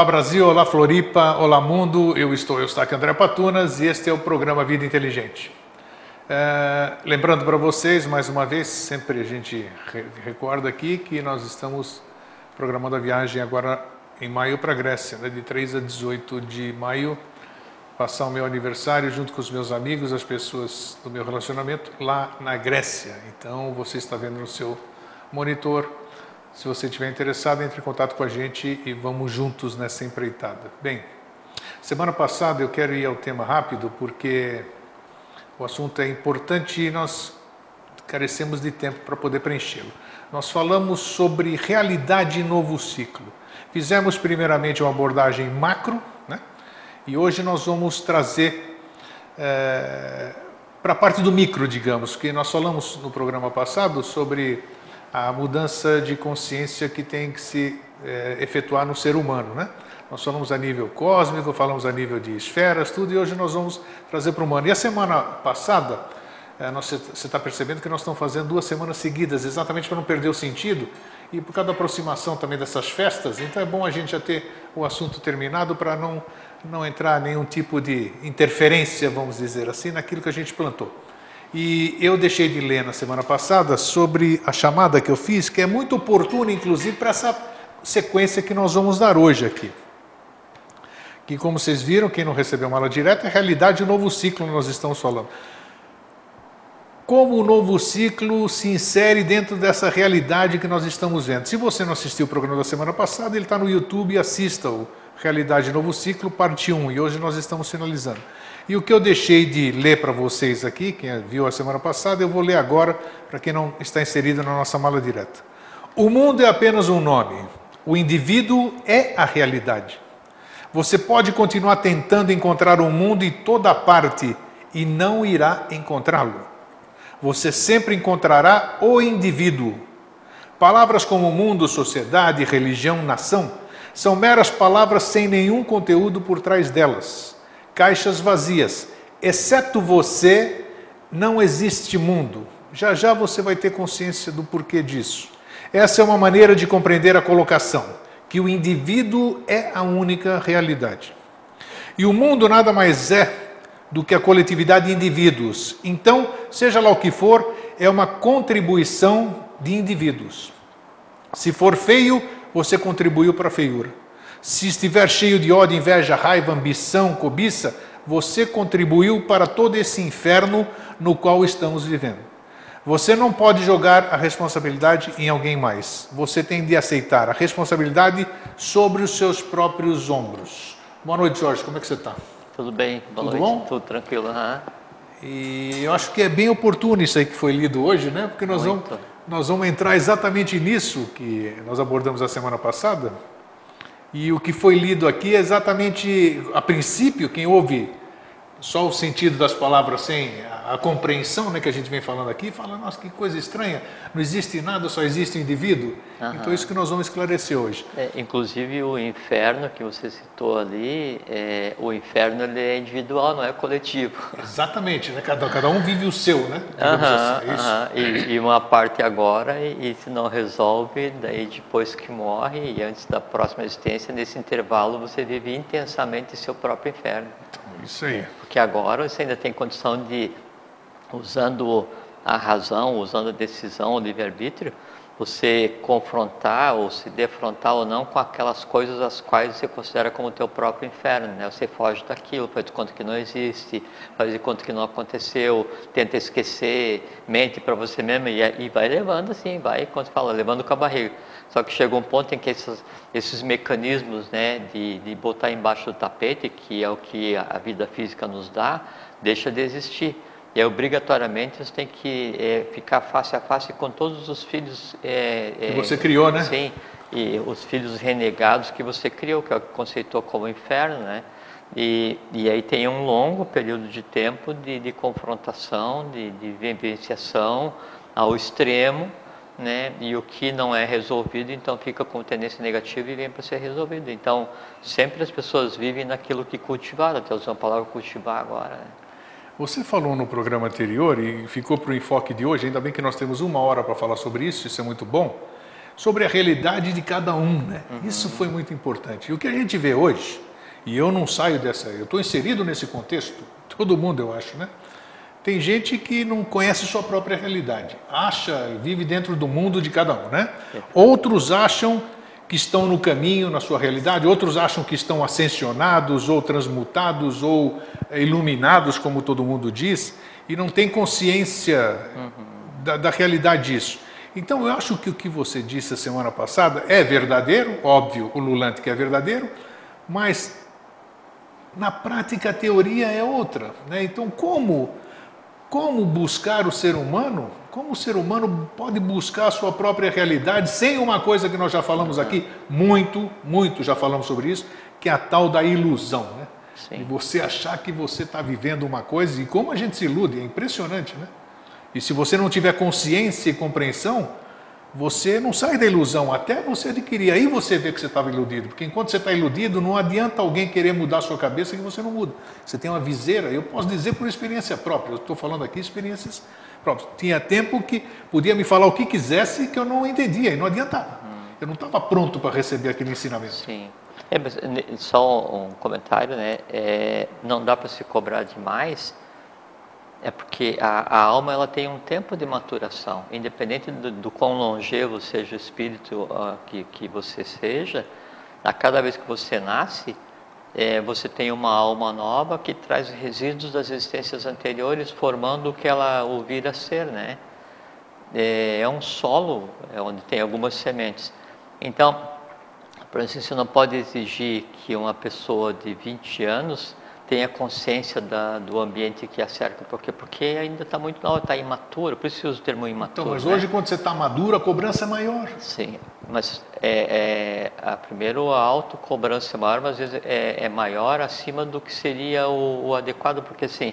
Olá Brasil, olá Floripa, olá mundo, eu estou Eustáquio André Patunas e este é o programa Vida Inteligente. É, lembrando para vocês, mais uma vez, sempre a gente recorda aqui que nós estamos programando a viagem agora em maio para a Grécia, né, de 3 a 18 de maio, passar o meu aniversário junto com os meus amigos, as pessoas do meu relacionamento lá na Grécia. Então você está vendo no seu monitor se você estiver interessado, entre em contato com a gente e vamos juntos nessa empreitada. Bem, semana passada eu quero ir ao tema rápido porque o assunto é importante e nós carecemos de tempo para poder preenchê-lo. Nós falamos sobre realidade e novo ciclo. Fizemos primeiramente uma abordagem macro, né? e hoje nós vamos trazer é, para a parte do micro, digamos, que nós falamos no programa passado sobre a mudança de consciência que tem que se é, efetuar no ser humano, né? Nós falamos a nível cósmico, falamos a nível de esferas, tudo, e hoje nós vamos trazer para o humano. E a semana passada, é, você está percebendo que nós estamos fazendo duas semanas seguidas, exatamente para não perder o sentido e por causa da aproximação também dessas festas, então é bom a gente já ter o assunto terminado para não, não entrar nenhum tipo de interferência, vamos dizer assim, naquilo que a gente plantou. E eu deixei de ler na semana passada sobre a chamada que eu fiz, que é muito oportuna, inclusive, para essa sequência que nós vamos dar hoje aqui. Que, como vocês viram, quem não recebeu uma aula direta, é realidade do novo ciclo que nós estamos falando. Como o novo ciclo se insere dentro dessa realidade que nós estamos vendo. Se você não assistiu o programa da semana passada, ele está no YouTube, assista o Realidade Novo Ciclo, parte 1, e hoje nós estamos finalizando. E o que eu deixei de ler para vocês aqui, quem viu a semana passada, eu vou ler agora para quem não está inserido na nossa mala direta. O mundo é apenas um nome, o indivíduo é a realidade. Você pode continuar tentando encontrar o um mundo em toda parte e não irá encontrá-lo. Você sempre encontrará o indivíduo. Palavras como mundo, sociedade, religião, nação são meras palavras sem nenhum conteúdo por trás delas caixas vazias. Exceto você, não existe mundo. Já já você vai ter consciência do porquê disso. Essa é uma maneira de compreender a colocação, que o indivíduo é a única realidade. E o mundo nada mais é do que a coletividade de indivíduos. Então, seja lá o que for, é uma contribuição de indivíduos. Se for feio, você contribuiu para a feiura. Se estiver cheio de ódio, inveja, raiva, ambição, cobiça, você contribuiu para todo esse inferno no qual estamos vivendo. Você não pode jogar a responsabilidade em alguém mais. Você tem de aceitar a responsabilidade sobre os seus próprios ombros. Boa noite, Jorge. Como é que você está? Tudo bem. Boa Tudo noite. bom? Tudo tranquilo. Uhum. E eu acho que é bem oportuno isso aí que foi lido hoje, né? Porque nós vamos, nós vamos entrar exatamente nisso que nós abordamos a semana passada. E o que foi lido aqui é exatamente, a princípio, quem ouve só o sentido das palavras sem a, compreensão né, que a gente vem falando aqui, fala, nossa, que coisa estranha, não existe nada, só existe o indivíduo. Uhum. Então, é isso que nós vamos esclarecer hoje. É, inclusive, o inferno que você citou ali, é, o inferno ele é individual, não é coletivo. Exatamente, né? cada, cada um vive o seu, né? Uhum, assim, é e, e, uma parte agora, e, e se não resolve, daí depois que morre e antes da próxima existência, nesse intervalo você vive intensamente seu próprio inferno. Isso aí. Porque agora você ainda tem condição de, usando a razão, usando a decisão, o livre-arbítrio, você confrontar ou se defrontar ou não com aquelas coisas as quais você considera como teu próprio inferno, né? Você foge daquilo, faz de conta que não existe, faz de conta que não aconteceu, tenta esquecer, mente para você mesmo e, e, vai levando assim, vai, quando fala, levando com a barriga. Só que chega um ponto em que esses, esses mecanismos, né, de, de botar embaixo do tapete, que é o que a vida física nos dá, deixa de existir. E obrigatoriamente você tem que é, ficar face a face com todos os filhos. É, que você criou, né? Sim, e os filhos renegados que você criou, que é que conceitou como inferno, né? E, e aí tem um longo período de tempo de, de confrontação, de, de vivenciação ao extremo, né? E o que não é resolvido, então fica com tendência negativa e vem para ser resolvido. Então, sempre as pessoas vivem naquilo que cultivaram, até usar a palavra cultivar agora. Né? Você falou no programa anterior e ficou para o enfoque de hoje, ainda bem que nós temos uma hora para falar sobre isso, isso é muito bom, sobre a realidade de cada um. Né? Uhum. Isso foi muito importante. E o que a gente vê hoje, e eu não saio dessa, eu estou inserido nesse contexto, todo mundo eu acho, né? Tem gente que não conhece sua própria realidade, acha, vive dentro do mundo de cada um, né? Outros acham que estão no caminho na sua realidade, outros acham que estão ascensionados ou transmutados ou iluminados, como todo mundo diz, e não tem consciência uhum. da, da realidade disso. Então eu acho que o que você disse a semana passada é verdadeiro, óbvio, o Lulante que é verdadeiro, mas na prática a teoria é outra. Né? Então como como buscar o ser humano? Como o ser humano pode buscar a sua própria realidade sem uma coisa que nós já falamos aqui, muito, muito já falamos sobre isso, que é a tal da ilusão, né? Sim. E você achar que você está vivendo uma coisa, e como a gente se ilude, é impressionante, né? E se você não tiver consciência e compreensão, você não sai da ilusão até você adquirir. Aí você vê que você estava iludido. Porque enquanto você está iludido, não adianta alguém querer mudar a sua cabeça que você não muda. Você tem uma viseira, eu posso dizer por experiência própria. Eu estou falando aqui experiências próprias. Tinha tempo que podia me falar o que quisesse que eu não entendia e não adiantava. Eu não estava pronto para receber aquele ensinamento. Sim. É, só um comentário, né? É, não dá para se cobrar demais é porque a, a, alma ela tem um tempo de maturação, independente do, do quão longevo seja o espírito uh, que, que você seja, a cada vez que você nasce, é, você tem uma alma nova que traz resíduos das existências anteriores, formando o que ela o vir a ser, né? É, é um solo é onde tem algumas sementes. Então, por exemplo, você não pode exigir que uma pessoa de 20 anos tenha consciência da, do ambiente que a cerca. Por quê? Porque ainda está muito nova, está imaturo, por isso eu uso o termo imaturo. Então, mas hoje, né? quando você está maduro, a cobrança é maior. Sim, mas é, é, a, primeiro a autocobrança é maior, mas às vezes é, é maior acima do que seria o, o, adequado, porque assim,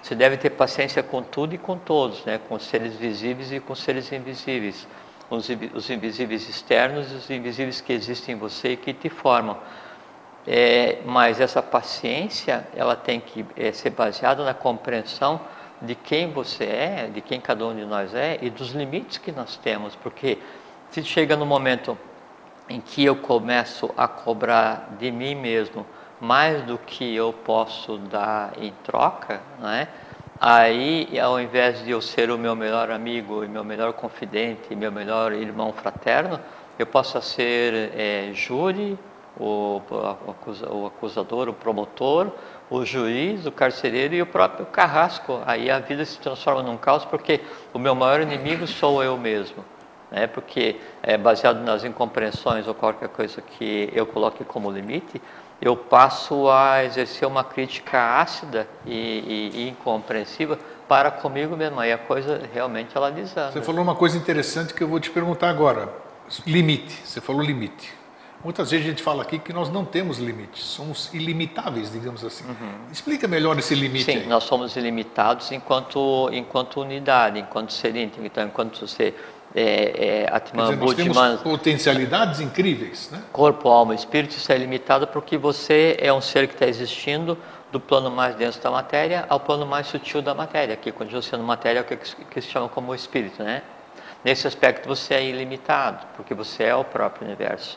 você deve ter paciência com tudo e com todos, né? com seres visíveis e com seres invisíveis. Os, os invisíveis externos e os invisíveis que existem em você e que te formam. É, mas essa paciência ela tem que é, ser baseada na compreensão de quem você é, de quem cada um de nós é e dos limites que nós temos, porque se chega no momento em que eu começo a cobrar de mim mesmo mais do que eu posso dar em troca, né? aí ao invés de eu ser o meu melhor amigo, meu melhor confidente, meu melhor irmão fraterno, eu posso ser é, júri, o, o acusador, o promotor, o juiz, o carcereiro e o próprio carrasco. Aí a vida se transforma num caos porque o meu maior inimigo sou eu mesmo. Né? Porque é, baseado nas incompreensões ou qualquer coisa que eu coloque como limite, eu passo a exercer uma crítica ácida e, e, e incompreensiva para comigo mesmo. Aí a coisa realmente ela desanda. Você falou uma coisa interessante que eu vou te perguntar agora. Limite. Você falou limite. Muitas vezes a gente fala aqui que nós não temos limites, somos ilimitáveis, digamos assim. Uhum. Explica melhor esse limite. Sim, aí. nós somos ilimitados enquanto, enquanto unidade, enquanto ser íntegro. Então, enquanto você é, é, Atman dizer, nós temos potencialidades incríveis, né? Corpo, alma, espírito, isso é limitado porque você é um ser que está existindo do plano mais denso da matéria ao plano mais sutil da matéria, que quando você matéria é o que, que se chama como espírito, né? Nesse aspecto você é ilimitado, porque você é o próprio universo.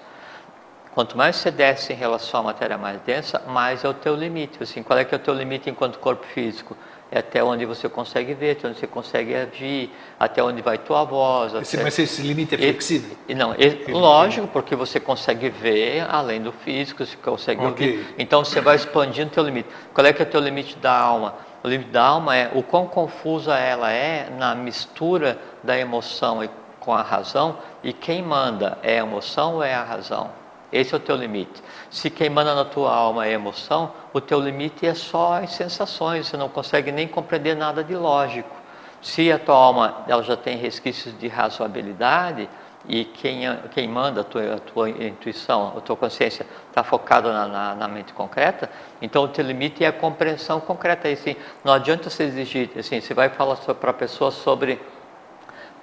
Quanto mais você desce em relação à matéria mais densa, mais é o teu limite. Assim, qual é que é o teu limite enquanto corpo físico? É até onde você consegue ver, até onde você consegue agir, até onde vai tua voz. Esse, até... Mas esse limite é flexível? E, não, e, lógico, porque você consegue ver além do físico, você consegue okay. ouvir. Então você vai expandindo o teu limite. Qual é que é o teu limite da alma? O limite da alma é o quão confusa ela é na mistura da emoção com a razão e quem manda é a emoção ou é a razão? Esse é o teu limite. Se quem manda na tua alma é emoção, o teu limite é só as sensações, você não consegue nem compreender nada de lógico. Se a tua alma ela já tem resquícios de razoabilidade e quem, quem manda a tua, a tua intuição, a tua consciência está focada na, na, na, mente concreta, então o teu limite é a compreensão concreta. E, assim, não adianta você exigir, assim, você vai falar para a pessoa sobre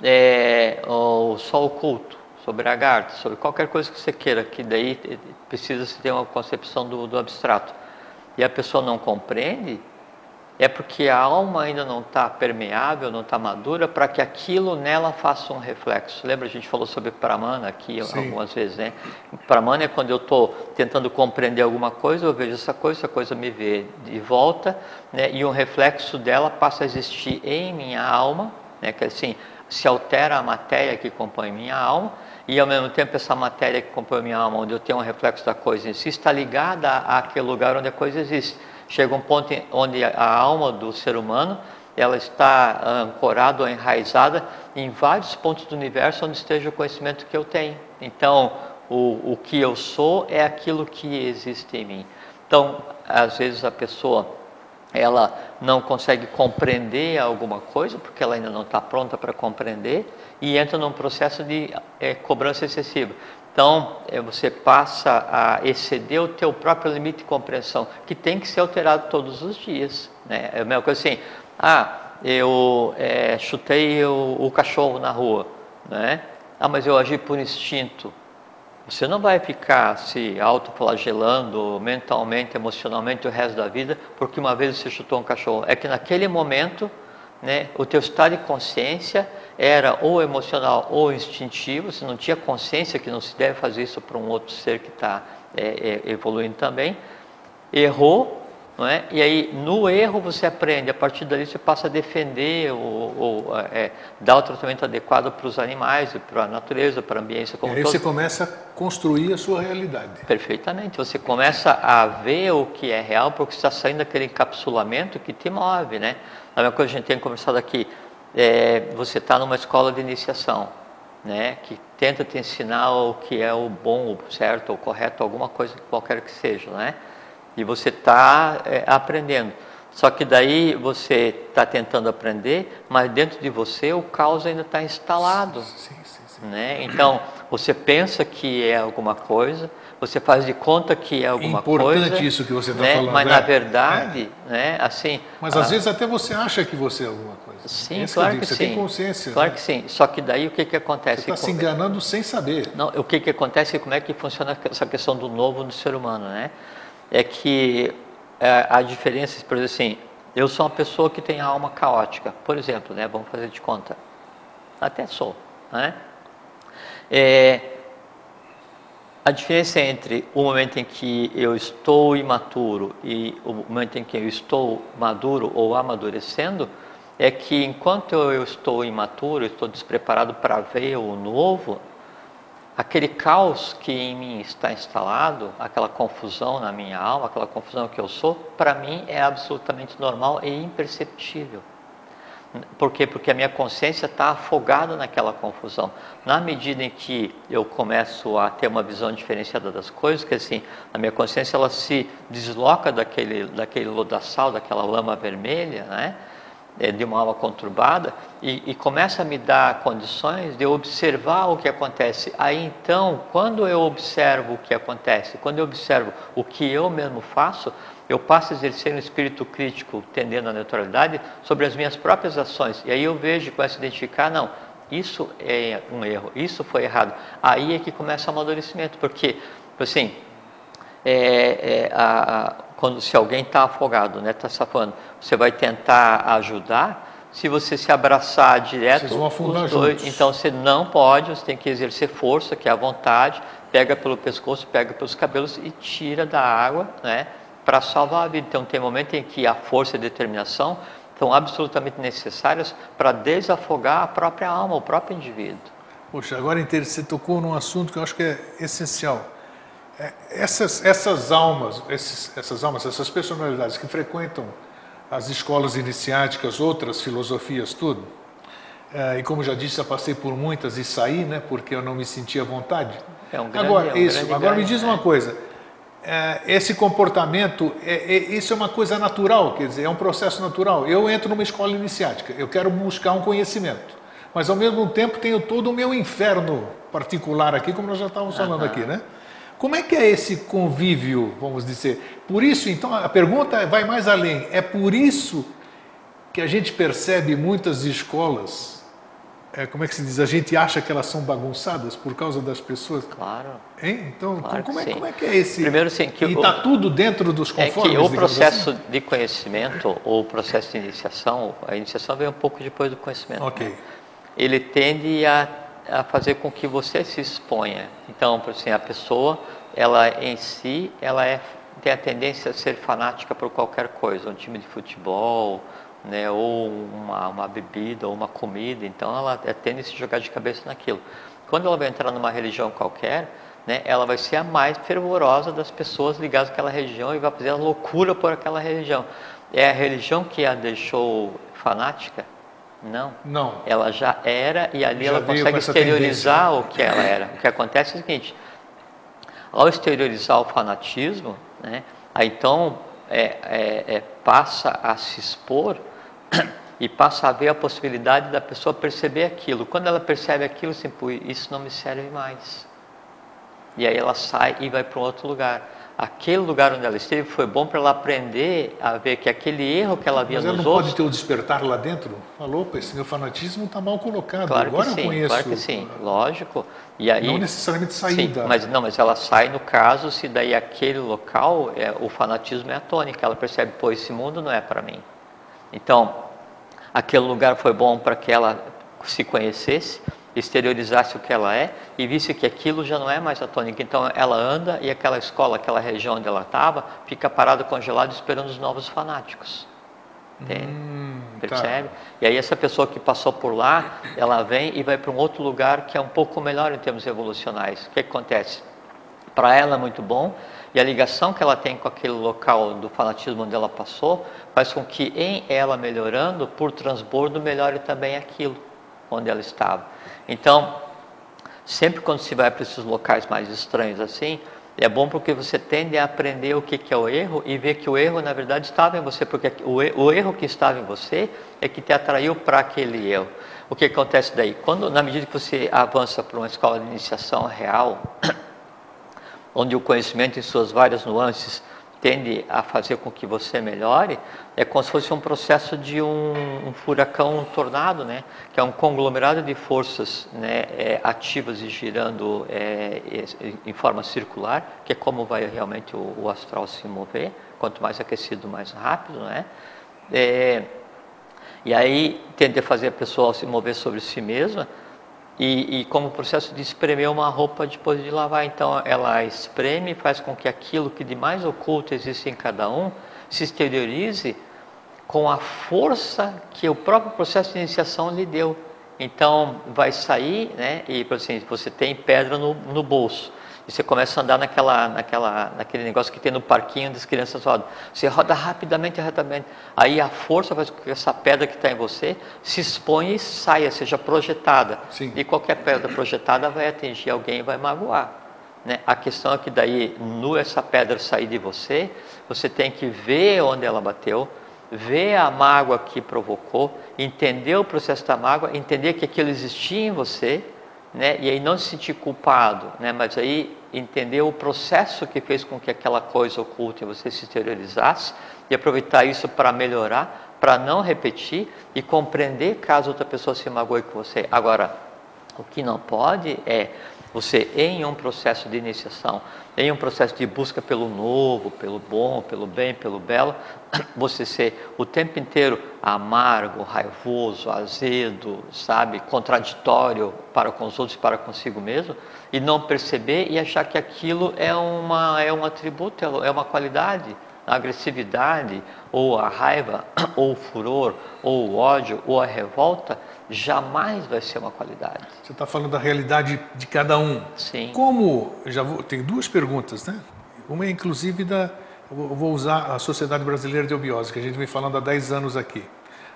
é, o sol oculto sobre a garta, sobre qualquer coisa que você queira, que daí precisa se ter uma concepção do, do abstrato. E a pessoa não compreende, é porque a alma ainda não está permeável, não está madura, para que aquilo nela faça um reflexo. Lembra, a gente falou sobre Pramana aqui Sim. algumas vezes, né? Pramana é quando eu estou tentando compreender alguma coisa, eu vejo essa coisa, essa coisa me vê de volta, né? e um reflexo dela passa a existir em minha alma, né? que assim, se altera a matéria que compõe minha alma, e ao mesmo tempo essa matéria que compõe minha alma, onde eu tenho um reflexo da coisa em si, está ligada àquele lugar onde a coisa existe. Chega um ponto onde a alma do ser humano ela está ancorada ou enraizada em vários pontos do universo onde esteja o conhecimento que eu tenho. Então, o, o que eu sou é aquilo que existe em mim. Então, às vezes a pessoa ela não consegue compreender alguma coisa porque ela ainda não está pronta para compreender e entra num processo de é, cobrança excessiva. Então, é, você passa a exceder o teu próprio limite de compreensão, que tem que ser alterado todos os dias. Né? É a mesma coisa assim, ah, eu é, chutei o, o, cachorro na rua, né? ah, mas eu agi por instinto. Você não vai ficar se autoflagelando mentalmente, emocionalmente o resto da vida, porque uma vez você chutou um cachorro. É que naquele momento né, o teu estado de consciência era ou emocional ou instintivo, você não tinha consciência que não se deve fazer isso para um outro ser que está é, é, evoluindo também, errou, não é? e aí no erro você aprende, a partir dali você passa a defender ou, ou é, dar o tratamento adequado para os animais, para a natureza, para a ambiência como e aí todo. você começa a construir a sua realidade. Perfeitamente, você começa a ver o que é real, porque está saindo daquele encapsulamento que te move, né? A mesma coisa que a gente tem conversado aqui, é, você está numa escola de iniciação, né, que tenta te ensinar o que é o bom, o certo, o correto, alguma coisa qualquer que seja, né? E você está é, aprendendo. Só que daí você está tentando aprender, mas dentro de você o caos ainda está instalado. Sim, sim, sim. Né? Então, você pensa que é alguma coisa, você faz de conta que é alguma Importante coisa. Importante isso que você está né? falando. Mas é, na verdade, é. né, assim. Mas às vezes até você acha que você é alguma coisa. Sim, Esse claro que, que você sim. tem consciência. Claro né? que sim. Só que daí o que que acontece? Você está se enganando sem saber. Não, o que que acontece? Como é que funciona essa questão do novo no ser humano, né? É que é, a diferença, por exemplo, assim, eu sou uma pessoa que tem alma caótica, por exemplo, né? Vamos fazer de conta. Até sou, né? É, a diferença entre o momento em que eu estou imaturo e o momento em que eu estou maduro ou amadurecendo é que enquanto eu estou imaturo, estou despreparado para ver o novo, aquele caos que em mim está instalado, aquela confusão na minha alma, aquela confusão que eu sou, para mim é absolutamente normal e imperceptível. Por quê? Porque a minha consciência está afogada naquela confusão. Na medida em que eu começo a ter uma visão diferenciada das coisas, que assim, a minha consciência ela se desloca daquele, daquele lodaçal, daquela lama vermelha, né? É, de uma alma conturbada e, e, começa a me dar condições de observar o que acontece. Aí então, quando eu observo o que acontece, quando eu observo o que eu mesmo faço, eu passo a exercer um espírito crítico, tendendo à neutralidade, sobre as minhas próprias ações. E aí eu vejo, começo a identificar, não, isso é um erro, isso foi errado. Aí é que começa o amadurecimento, porque, assim, é, é, a, a, quando, se alguém está afogado, né, está safando, você vai tentar ajudar, se você se abraçar direto, os dois, então você não pode, você tem que exercer força, que é a vontade, pega pelo pescoço, pega pelos cabelos e tira da água, né? para salvar a vida. Então, tem momento em que a força e a determinação são absolutamente necessárias para desafogar a própria alma, o próprio indivíduo. Poxa, agora você tocou num assunto que eu acho que é essencial. É, essas, essas almas, esses, essas almas, essas personalidades que frequentam as escolas iniciáticas, outras filosofias, tudo, é, e como já disse, já passei por muitas e saí, né, porque eu não me sentia à vontade. É um grande, agora, é um isso, agora me diz uma coisa, é, esse comportamento, é, isso é uma coisa natural, quer dizer, é um processo natural. Eu entro numa escola iniciática, eu quero buscar um conhecimento, mas ao mesmo tempo tenho todo o meu inferno particular aqui, como nós já estávamos falando aqui, né? Como é que é esse convívio, vamos dizer? Por isso, então, a pergunta vai mais além. É por isso que a gente percebe muitas escolas é, como é que se diz? A gente acha que elas são bagunçadas por causa das pessoas. Claro. Hein? Então, Claro como, é, sim. como é que é esse? Primeiro, sim, que e está tudo dentro dos É conformes. que o processo assim? de conhecimento, ou o processo de iniciação, a iniciação vem um pouco depois do conhecimento. Ok. né? Ele tende a, a fazer com que você se exponha. Então, por assim, a pessoa, ela em si, ela é, tem a tendência a ser fanática por qualquer coisa, um time de futebol, né, ou uma, uma bebida, ou uma comida. Então, ela é, tende a se jogar de cabeça naquilo. Quando ela vai entrar numa religião qualquer, né, ela vai ser a mais fervorosa das pessoas ligadas àquela religião e vai fazer a loucura por aquela religião. É a religião que a deixou fanática? Não. Não. Ela já era e ali Já ela consegue exteriorizar o que ela era. O que acontece é o seguinte: ao exteriorizar o fanatismo, né, aí então é, é, é, passa a se expor e passa a ver a possibilidade da pessoa perceber aquilo. Quando ela percebe aquilo, assim, "Pô, isso não me serve mais. E aí ela sai e vai para um outro lugar. Aquele lugar onde ela esteve foi bom para ela aprender a ver que aquele erro que ela via Mas ela nos não outros pode ter o despertar lá dentro? Falou, esse meu fanatismo está mal colocado. Claro Agora que sim, eu conheço. claro que sim, lógico. E aí, Não necessariamente sair sim, mas não, mas ela sai no caso se daí aquele local, é, o fanatismo é a tônica, ela percebe, pô, esse mundo não é para mim. Então, aquele lugar foi bom para que ela se conhecesse, exteriorizasse o que ela é e visse que aquilo já não é mais a tônica. Então, ela anda e aquela escola, aquela região onde ela estava, fica parada, congelada, esperando os novos fanáticos. Entende? Hum, tá. Percebe? E aí essa pessoa que passou por lá, ela vem e vai para um outro lugar que é um pouco melhor em termos evolucionais. O que, que acontece? Para ela é muito bom e a ligação que ela tem com aquele local do fanatismo onde ela passou faz com que em ela melhorando, por transbordo, melhore também aquilo onde ela estava. Então, sempre quando se vai para esses locais mais estranhos assim, é bom porque você tende a aprender o que, é o erro e ver que o erro na verdade estava em você, porque o, o erro que estava em você é que te atraiu para aquele erro. O que acontece daí? Quando, na medida que você avança para uma escola de iniciação real, onde o conhecimento em suas várias nuances tende a fazer com que você melhore, é como se fosse um processo de um, um furacão, um tornado, né? que é um conglomerado de forças né, é, ativas e girando é, em- forma circular, que é como vai realmente o, o astral se mover, quanto mais aquecido, mais rápido, né? É, e aí tende a fazer a pessoa se mover sobre si mesma e, e como processo de espremer uma roupa depois de lavar. Então ela espreme faz com que aquilo que de mais oculto existe em cada um se exteriorize com a força que o próprio processo de iniciação lhe deu. Então vai sair, né? E por assim, você tem pedra no, no bolso. E você começa a andar naquela, naquela, naquele negócio que tem no parquinho das crianças rodam. Você roda rapidamente, rapidamente. Aí a força faz com que essa pedra que está em você se exponha e saia, seja projetada. Sim. E qualquer pedra projetada vai atingir alguém e vai magoar. Né? A questão é que daí, no essa pedra sair de você, você tem que ver onde ela bateu, ver a mágoa que provocou, entender o processo da mágoa, entender que aquilo existia em você, né? E aí não se sentir culpado, né? Mas aí entender o processo que fez com que aquela coisa oculta em você se exteriorizasse e aproveitar isso para melhorar, para não repetir e compreender caso outra pessoa se magoe com você. Agora, o que não pode é você, em um processo de iniciação, em um processo de busca pelo novo, pelo bom, pelo bem, pelo belo, você ser o tempo inteiro amargo, raivoso, azedo, sabe, contraditório para com os outros e para consigo mesmo, e não perceber e achar que aquilo é, uma, é um atributo, é uma qualidade. A agressividade, ou a raiva, ou o furor, ou o ódio, ou a revolta, jamais vai ser uma qualidade. Você está falando da realidade de cada um. Sim. Como, já vou, tem duas perguntas, né? Uma é inclusive da, vou- usar a Sociedade Brasileira de Obiose, que a gente vem falando há 10 anos aqui.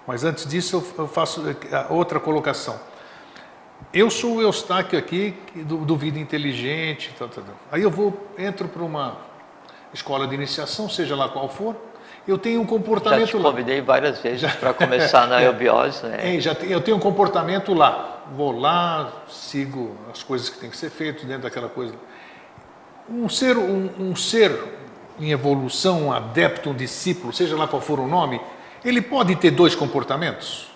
Mas antes disso eu- faço eh, outra colocação. Eu sou o Eustáquio aqui, do, do Vida Inteligente, tal, tal, tal. aí eu vou, entro para uma escola de iniciação, seja lá qual for, eu tenho um Já comportamento te lá. convidei várias vezes para começar na eubiose, né? É, já eu tenho um comportamento lá. Vou lá, sigo as coisas que tem que ser feito dentro daquela coisa. Um ser, um, um ser em evolução, um adepto, um discípulo, seja lá qual for o nome, ele pode ter dois comportamentos?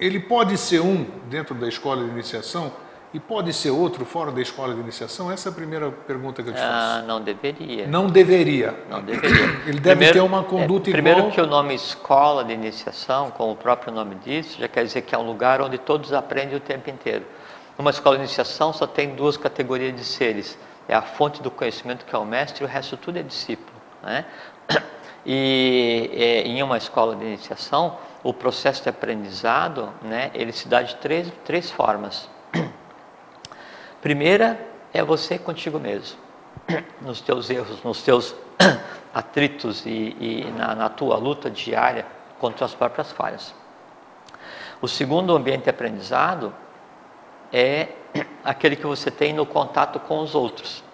ele pode ser um dentro da escola de iniciação e pode ser outro fora da escola de iniciação? Essa é a primeira pergunta que eu te faço. Ah, não deveria. Não deveria. Não deveria. Ele deve Primeiro- ter uma conduta é, Primeiro igual. que o nome escola de iniciação, como o próprio nome diz, já quer dizer que é um lugar onde todos aprendem o tempo inteiro. Uma escola de iniciação só tem duas categorias de seres. É a fonte do conhecimento que é o mestre e o resto tudo é discípulo. Né? E é, em uma escola de iniciação, o processo de aprendizado, né, ele se dá de três, três formas. Primeira é você contigo mesmo, nos teus erros, nos teus atritos e, e na, na tua luta diária contra as próprias falhas. O segundo ambiente de aprendizado é aquele que você tem no contato com os outros.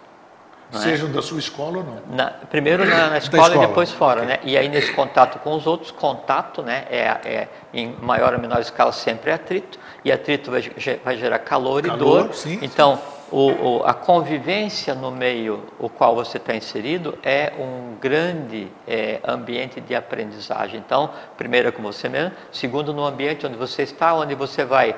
É? Sejam da sua escola ou não. Na- primeiro na, na escola, escola, e depois fora, né? E aí nesse contato com os outros, contato, né? É, é em maior ou menor escala sempre é atrito e atrito vai, vai gerar calor, e Calor, dor. sim. Então o, o- a convivência no meio o qual você está inserido é um grande é, ambiente de aprendizagem. Então, primeiro é com você mesmo, segundo no ambiente onde você está, onde você vai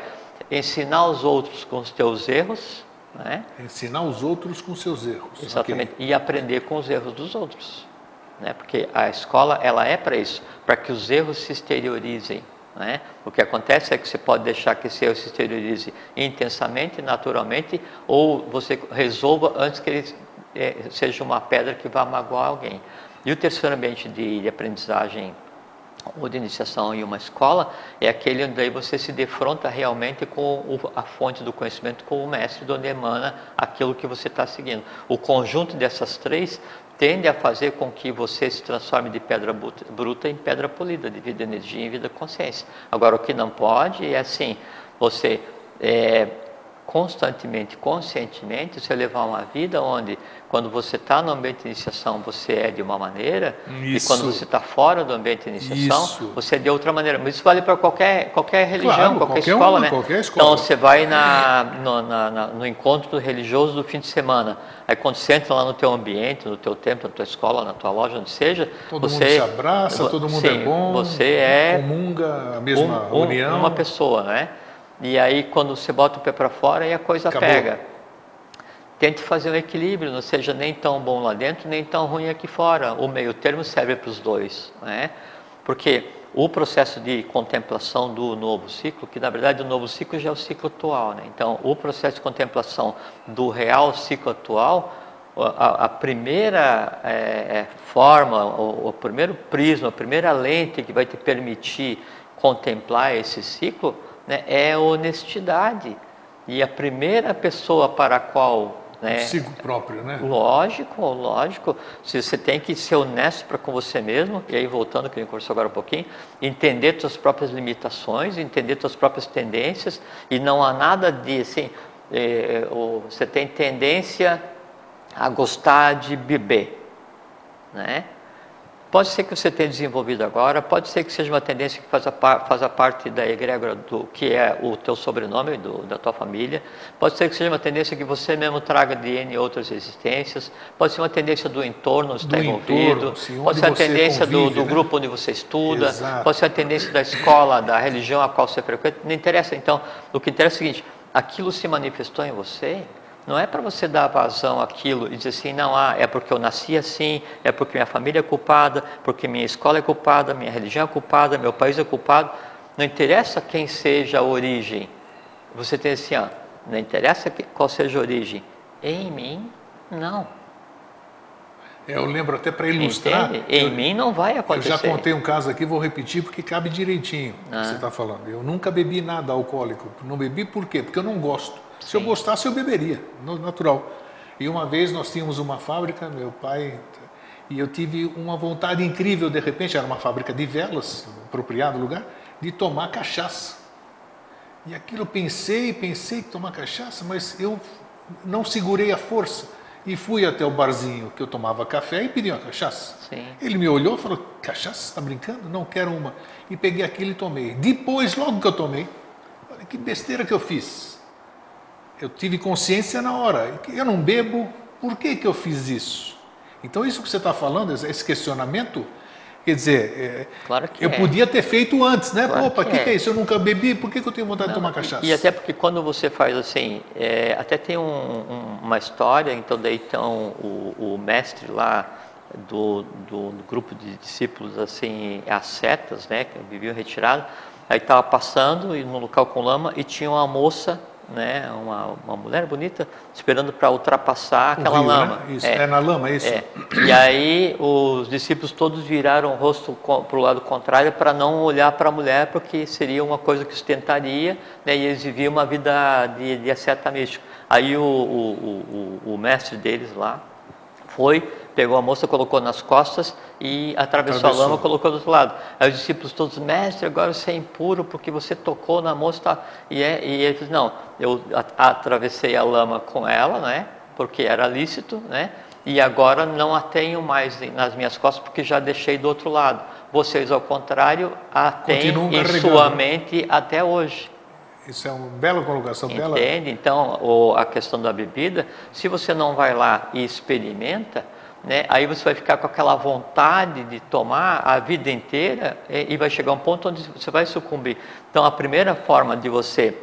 ensinar os outros com os teus erros, né? Ensinar os outros com seus erros. Exatamente. E aprender com os erros dos outros. Né? Porque a escola ela é para isso, para que os erros se exteriorizem. Né? O que acontece é que você pode deixar que esse erro se exteriorize intensamente, naturalmente, ou você resolva antes que ele eh, seja uma pedra que vá magoar alguém. E o terceiro ambiente de, de aprendizagem ou de iniciação em uma escola é aquele onde você se defronta realmente com a fonte do conhecimento, com o mestre, de onde emana aquilo que você está seguindo. O conjunto dessas três tende a fazer com que você se transforme de pedra bruta- bruta em pedra polida, de vida energia em vida consciência. Agora, o que não pode é assim, você é, constantemente, conscientemente, você levar uma vida onde, quando você está no ambiente de iniciação, você é de uma maneira, e Isso. quando você está fora do ambiente de iniciação, Isso. você é de outra maneira. Mas isso vale para qualquer, qualquer religião, Claro, qualquer, qualquer escola, um, né? qualquer escola. Então você vai na, no, na- na- no encontro religioso do fim de semana. Aí quando você entra lá no teu ambiente, no teu templo, na tua escola, na tua loja, onde seja, Todo você mundo se abraça, todo mundo sim, é bom. Você é Comunga a mesma um- um- união. uma pessoa, né? E aí quando você bota o pé para fora, aí a coisa Acabou. pega. Tente fazer um equilíbrio, não seja nem tão bom lá dentro, nem tão ruim aqui fora. O meio termo serve para os dois, né? Porque o processo de contemplação do novo ciclo, que na verdade o novo ciclo já é o ciclo atual, né? Então, o processo de contemplação do real ciclo atual, a, a primeira é, é, forma, o, o primeiro prisma, a primeira lente que vai te permitir contemplar esse ciclo né, é a honestidade. E a primeira pessoa para a qual né, Consigo próprio, né? Lógico, lógico. Se você tem que ser honesto para com você mesmo, e aí voltando que a gente conversou agora um pouquinho, entender suas próprias limitações, entender suas próprias tendências, e não há nada de assim, eh, o- você tem tendência a gostar de beber, né? Pode ser que você tenha desenvolvido agora, pode ser que seja uma tendência que faça, par, faça parte da egrégora do que é o teu sobrenome, do, da tua família. Pode ser que seja uma tendência que você mesmo traga de N outras existências. Pode ser uma tendência do entorno onde está Do envolvido. entorno, pode ser a tendência do, convive, do né? grupo onde você estuda. Exato. Pode ser a tendência da escola, da religião a qual você frequenta. Não interessa. Então, o que interessa é o seguinte: aquilo se manifestou em você. Não é para você dar vazão àquilo e dizer assim, não, ah, é porque eu nasci assim, é porque minha família é culpada, porque minha escola é culpada, minha religião é culpada, meu país é culpado. Não interessa quem seja a origem. Você tem assim, ó, não interessa qual seja a origem. Em mim, não. É, Eu lembro até para ilustrar. Entende? Em eu- mim não vai Eu acontecer. já contei um caso aqui, vou repetir porque cabe direitinho o que Ah. você está falando. Eu nunca bebi nada alcoólico. Não bebi por quê? Porque eu não gosto. Se eu Sim. gostasse, eu beberia, natural. E uma vez nós tínhamos uma fábrica, meu pai, e eu tive uma vontade incrível, de repente, era uma fábrica de velas, apropriado lugar, de tomar cachaça. E aquilo eu pensei, pensei em tomar cachaça, mas eu não segurei a força. E fui até o barzinho que eu tomava café e pedi uma cachaça. Sim. Ele me olhou e falou: Cachaça, está brincando? Não quero uma. E peguei aquilo e tomei. Depois, logo que eu tomei, olha que besteira que eu fiz. Eu tive consciência na hora. Eu não bebo, por que, que eu fiz isso? Então, isso que você está falando, esse questionamento, Quer dizer, claro que eu é. podia ter feito antes, né? Claro Opa, o que que, é. que é isso? Eu nunca bebi, por que, que eu tenho vontade de tomar cachaça? E até porque quando você faz assim, é, até tem um- um- uma história, então daí então o, o mestre lá do, do, do grupo de discípulos assim, ascetas, né, que viviam retirado, aí estava passando e no local com lama e tinha uma moça, né, uma, uma mulher bonita, esperando para ultrapassar aquela rio, lama. Né? Isso. É. na lama, é isso? É. E aí os discípulos todos viraram o rosto para o lado contrário para não olhar para a mulher, porque seria uma coisa que sustentaria, né, e eles viviam uma vida de, de asceta místico. Aí o, o, o, o mestre deles lá foi, pegou a moça, colocou nas costas e atravessou, Atravessou. a lama, colocou do outro lado. Aí os discípulos todos, mestre, agora você é impuro porque você tocou na moça. Tá? E, é, e ele disse, não, eu atravessei a lama com ela, né? Porque era lícito, né? E agora não a tenho mais nas minhas costas porque já deixei do outro lado. Vocês, ao contrário, a têm em sua mente até hoje. Isso é uma bela colocação, bela. Entende? Então, o- a questão da bebida, se você não vai lá e experimenta, né, aí você vai ficar com aquela vontade de tomar a vida inteira e, e vai chegar um ponto onde você vai sucumbir. Então, a primeira forma de você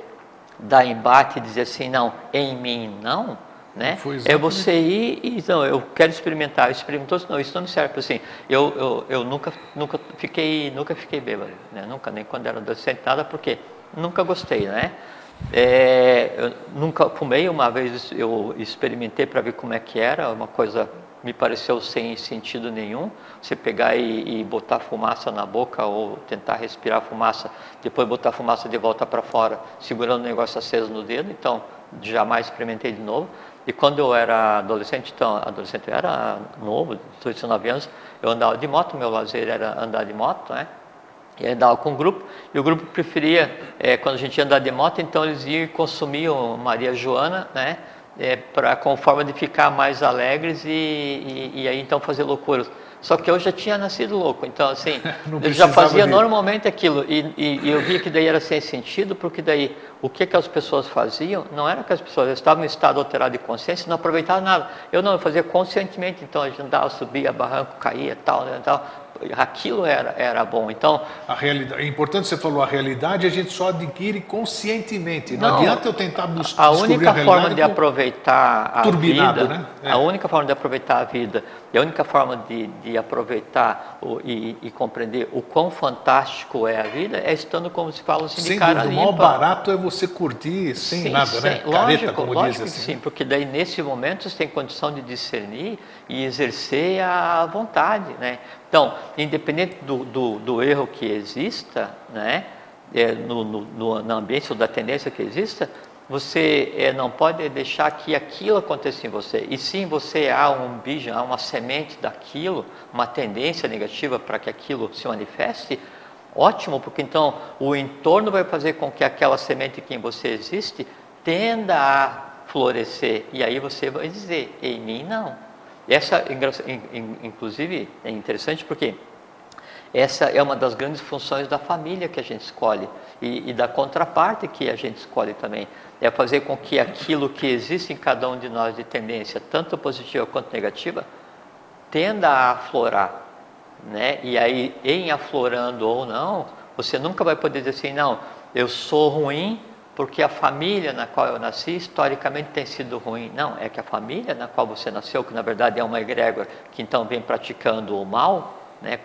dar embate e dizer assim, não, em mim não, né? É você ir e não, eu quero experimentar, experimentou, não, isso não me serve assim. Eu, eu, eu nunca, nunca fiquei, nunca fiquei bêbado, né? Nunca, nem quando era adolescente, nada, porque nunca gostei, né? É, eu nunca fumei, uma vez eu experimentei para ver como é que era, uma coisa me pareceu sem sentido nenhum. Você pegar e, e botar fumaça na boca ou tentar respirar fumaça, depois botar fumaça de volta para fora, segurando o negócio aceso no dedo, então jamais experimentei de novo. E quando eu era adolescente, então, adolescente eu era novo, 18, 19 anos, eu andava de moto, meu lazer era andar de moto, né? E andava com um grupo, e o grupo preferia, eh, quando a gente ia andar de moto, então eles iam e consumiam Maria Joana, né? É, pra, com forma de ficar mais alegres e, e, e aí então fazer loucuras. Só que eu já tinha nascido louco, então assim, eu já fazia normalmente aquilo, e, e, eu vi que daí era sem sentido, porque daí o que, que as pessoas faziam, não era que as pessoas estavam em estado alterado de consciência, não aproveitavam nada. Eu não, eu fazia conscientemente, então a gente andava, subia, barranco, caía, tal, né, tal. Aquilo era, era bom. Então, A realidade, é importante você falou, a realidade a gente só adquire conscientemente. Não, Não, adianta eu tentar bus- A única a forma de aproveitar a vida, né? É. a única forma de aproveitar a vida, e a única forma de, de aproveitar o- e, e compreender o quão fantástico é a vida é estando, como se fala assim, de Sem cara dúvida, o limpa. mais barato é você curtir sem Sim, nada, sim, né? Lógico, Careta, como lógico diz assim. sim, porque daí nesse momento você tem condição de discernir e exercer a vontade, né? Então, independente do, do, do erro que exista, né? É, no, no, no, na ambiência ou da tendência que exista, você é, não pode deixar que aquilo aconteça em você. E sim, você há um bicho, há uma semente daquilo, uma tendência negativa para que aquilo se manifeste, Ótimo, porque então o entorno vai fazer com que aquela semente que em você existe tenda a florescer. E aí você vai dizer, em mim não. Essa, inclusive, é interessante porque essa é uma das grandes funções da família que a gente escolhe e, e da contraparte que a gente escolhe também. É fazer com que aquilo que existe em cada um de nós de tendência, tanto positiva quanto negativa, tenda a aflorar, né? E aí, em aflorando ou não, você nunca vai poder dizer assim, não, eu sou ruim porque a família na qual eu nasci historicamente tem sido ruim. Não, é que a família na qual você nasceu, que na verdade é uma egrégora que então vem praticando o mal, né?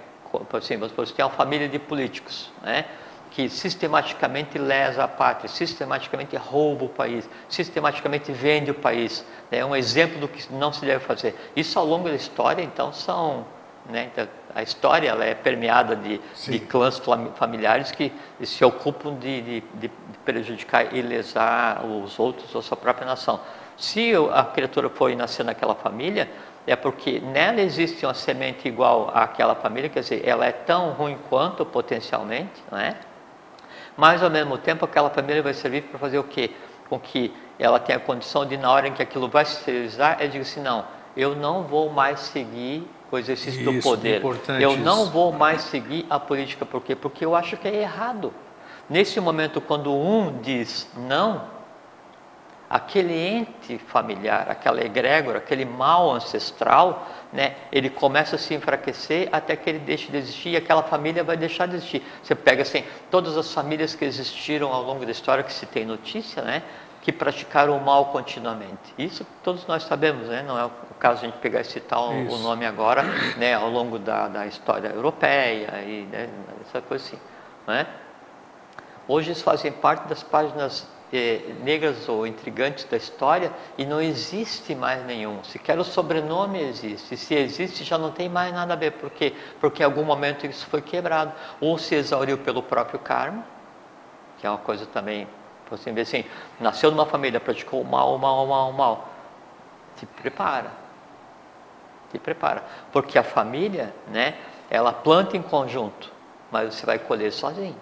Assim, você tem uma família de políticos, né? que sistematicamente lesa a pátria, sistematicamente rouba o país, sistematicamente vende o país. É um exemplo do que não se deve fazer. Isso ao longo da história, então, são. Né, então, a história ela é permeada de, Sim. de clãs fami- familiares que se ocupam de, de- de prejudicar e lesar os outros ou a sua própria nação. Se a criatura foi nascer naquela família, é porque nela existe uma semente igual àquela família, quer dizer, ela é tão ruim quanto potencialmente, não é? Mas ao mesmo tempo aquela família vai servir para fazer o quê? Com que ela tenha a condição de na hora em que aquilo vai se exteriorizar, ela diga assim, não, eu não vou mais seguir o exercício do Isso, poder. importante Eu não vou mais seguir a política, por quê? Porque eu acho que é errado. Nesse momento, quando um diz não, aquele ente familiar, aquela egrégora, aquele mal ancestral, né, ele começa a se enfraquecer até que ele deixe de existir e aquela família vai deixar de existir. Você pega assim, todas as famílias que existiram ao longo da história que se tem notícia, né, que praticaram o mal continuamente. Isso todos nós sabemos, né? não é o caso de a gente pegar e citar o, o nome agora, né, ao longo da, da história europeia e né, essa coisa assim. Né? Hoje eles fazem parte das páginas eh, negras ou intrigantes da história e não existe mais nenhum. Sequer o sobrenome existe. Se existe, já não tem mais nada a ver. Por quê? Porque em algum momento isso foi quebrado. Ou se exauriu pelo próprio karma, que é uma coisa também, você vê assim, nasceu numa família, praticou mal, mal, mal, mal. Te prepara. Te prepara. Porque a família, né, ela planta em conjunto, mas você vai colher sozinho.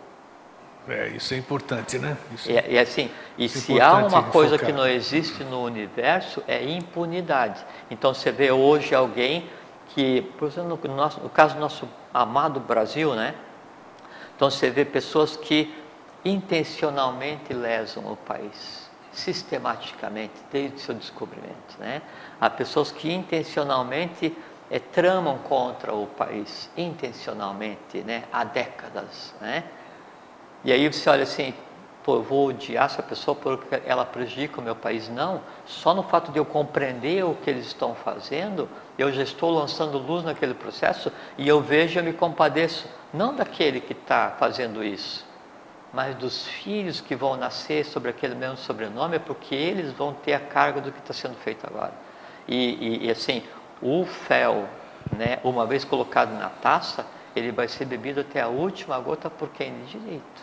É, isso é importante, né? Isso e, é, e assim, e é se há uma coisa focar. que não existe no universo é impunidade. Então você vê hoje alguém que, por exemplo, no, nosso, no caso do nosso amado Brasil, né? Então você vê pessoas que intencionalmente lesam o país, sistematicamente, desde o seu descobrimento, né? Há pessoas que intencionalmente é, tramam contra o país, intencionalmente, né? Há décadas, né? E aí você olha assim, pô, eu vou odiar essa pessoa porque ela prejudica o meu país. Não, só no fato de eu compreender o que eles estão fazendo, eu já estou lançando luz naquele processo e eu vejo e me compadeço, não daquele que está fazendo isso, mas dos filhos que vão nascer sobre aquele mesmo sobrenome, porque eles vão ter a carga do que está sendo feito agora. E, e, e assim, o fel, né, uma vez colocado na taça, ele vai ser bebido até a última gota por quem de direito.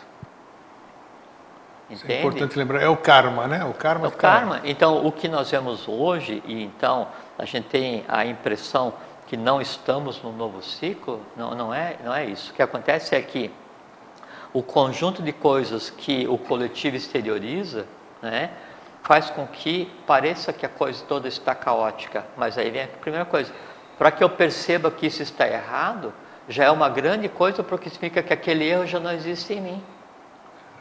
Entende? É importante lembrar, é o karma, né? O karma. É o karma. Então, o que nós vemos hoje, e então a gente tem a impressão que não estamos no novo ciclo, não, não, é, não é isso. O que acontece é que o conjunto de coisas que o coletivo exterioriza, né, faz com que pareça que a coisa toda está caótica. Mas aí vem a primeira coisa: para que eu perceba que isso está errado, já é uma grande coisa, porque significa que aquele erro já não existe em mim.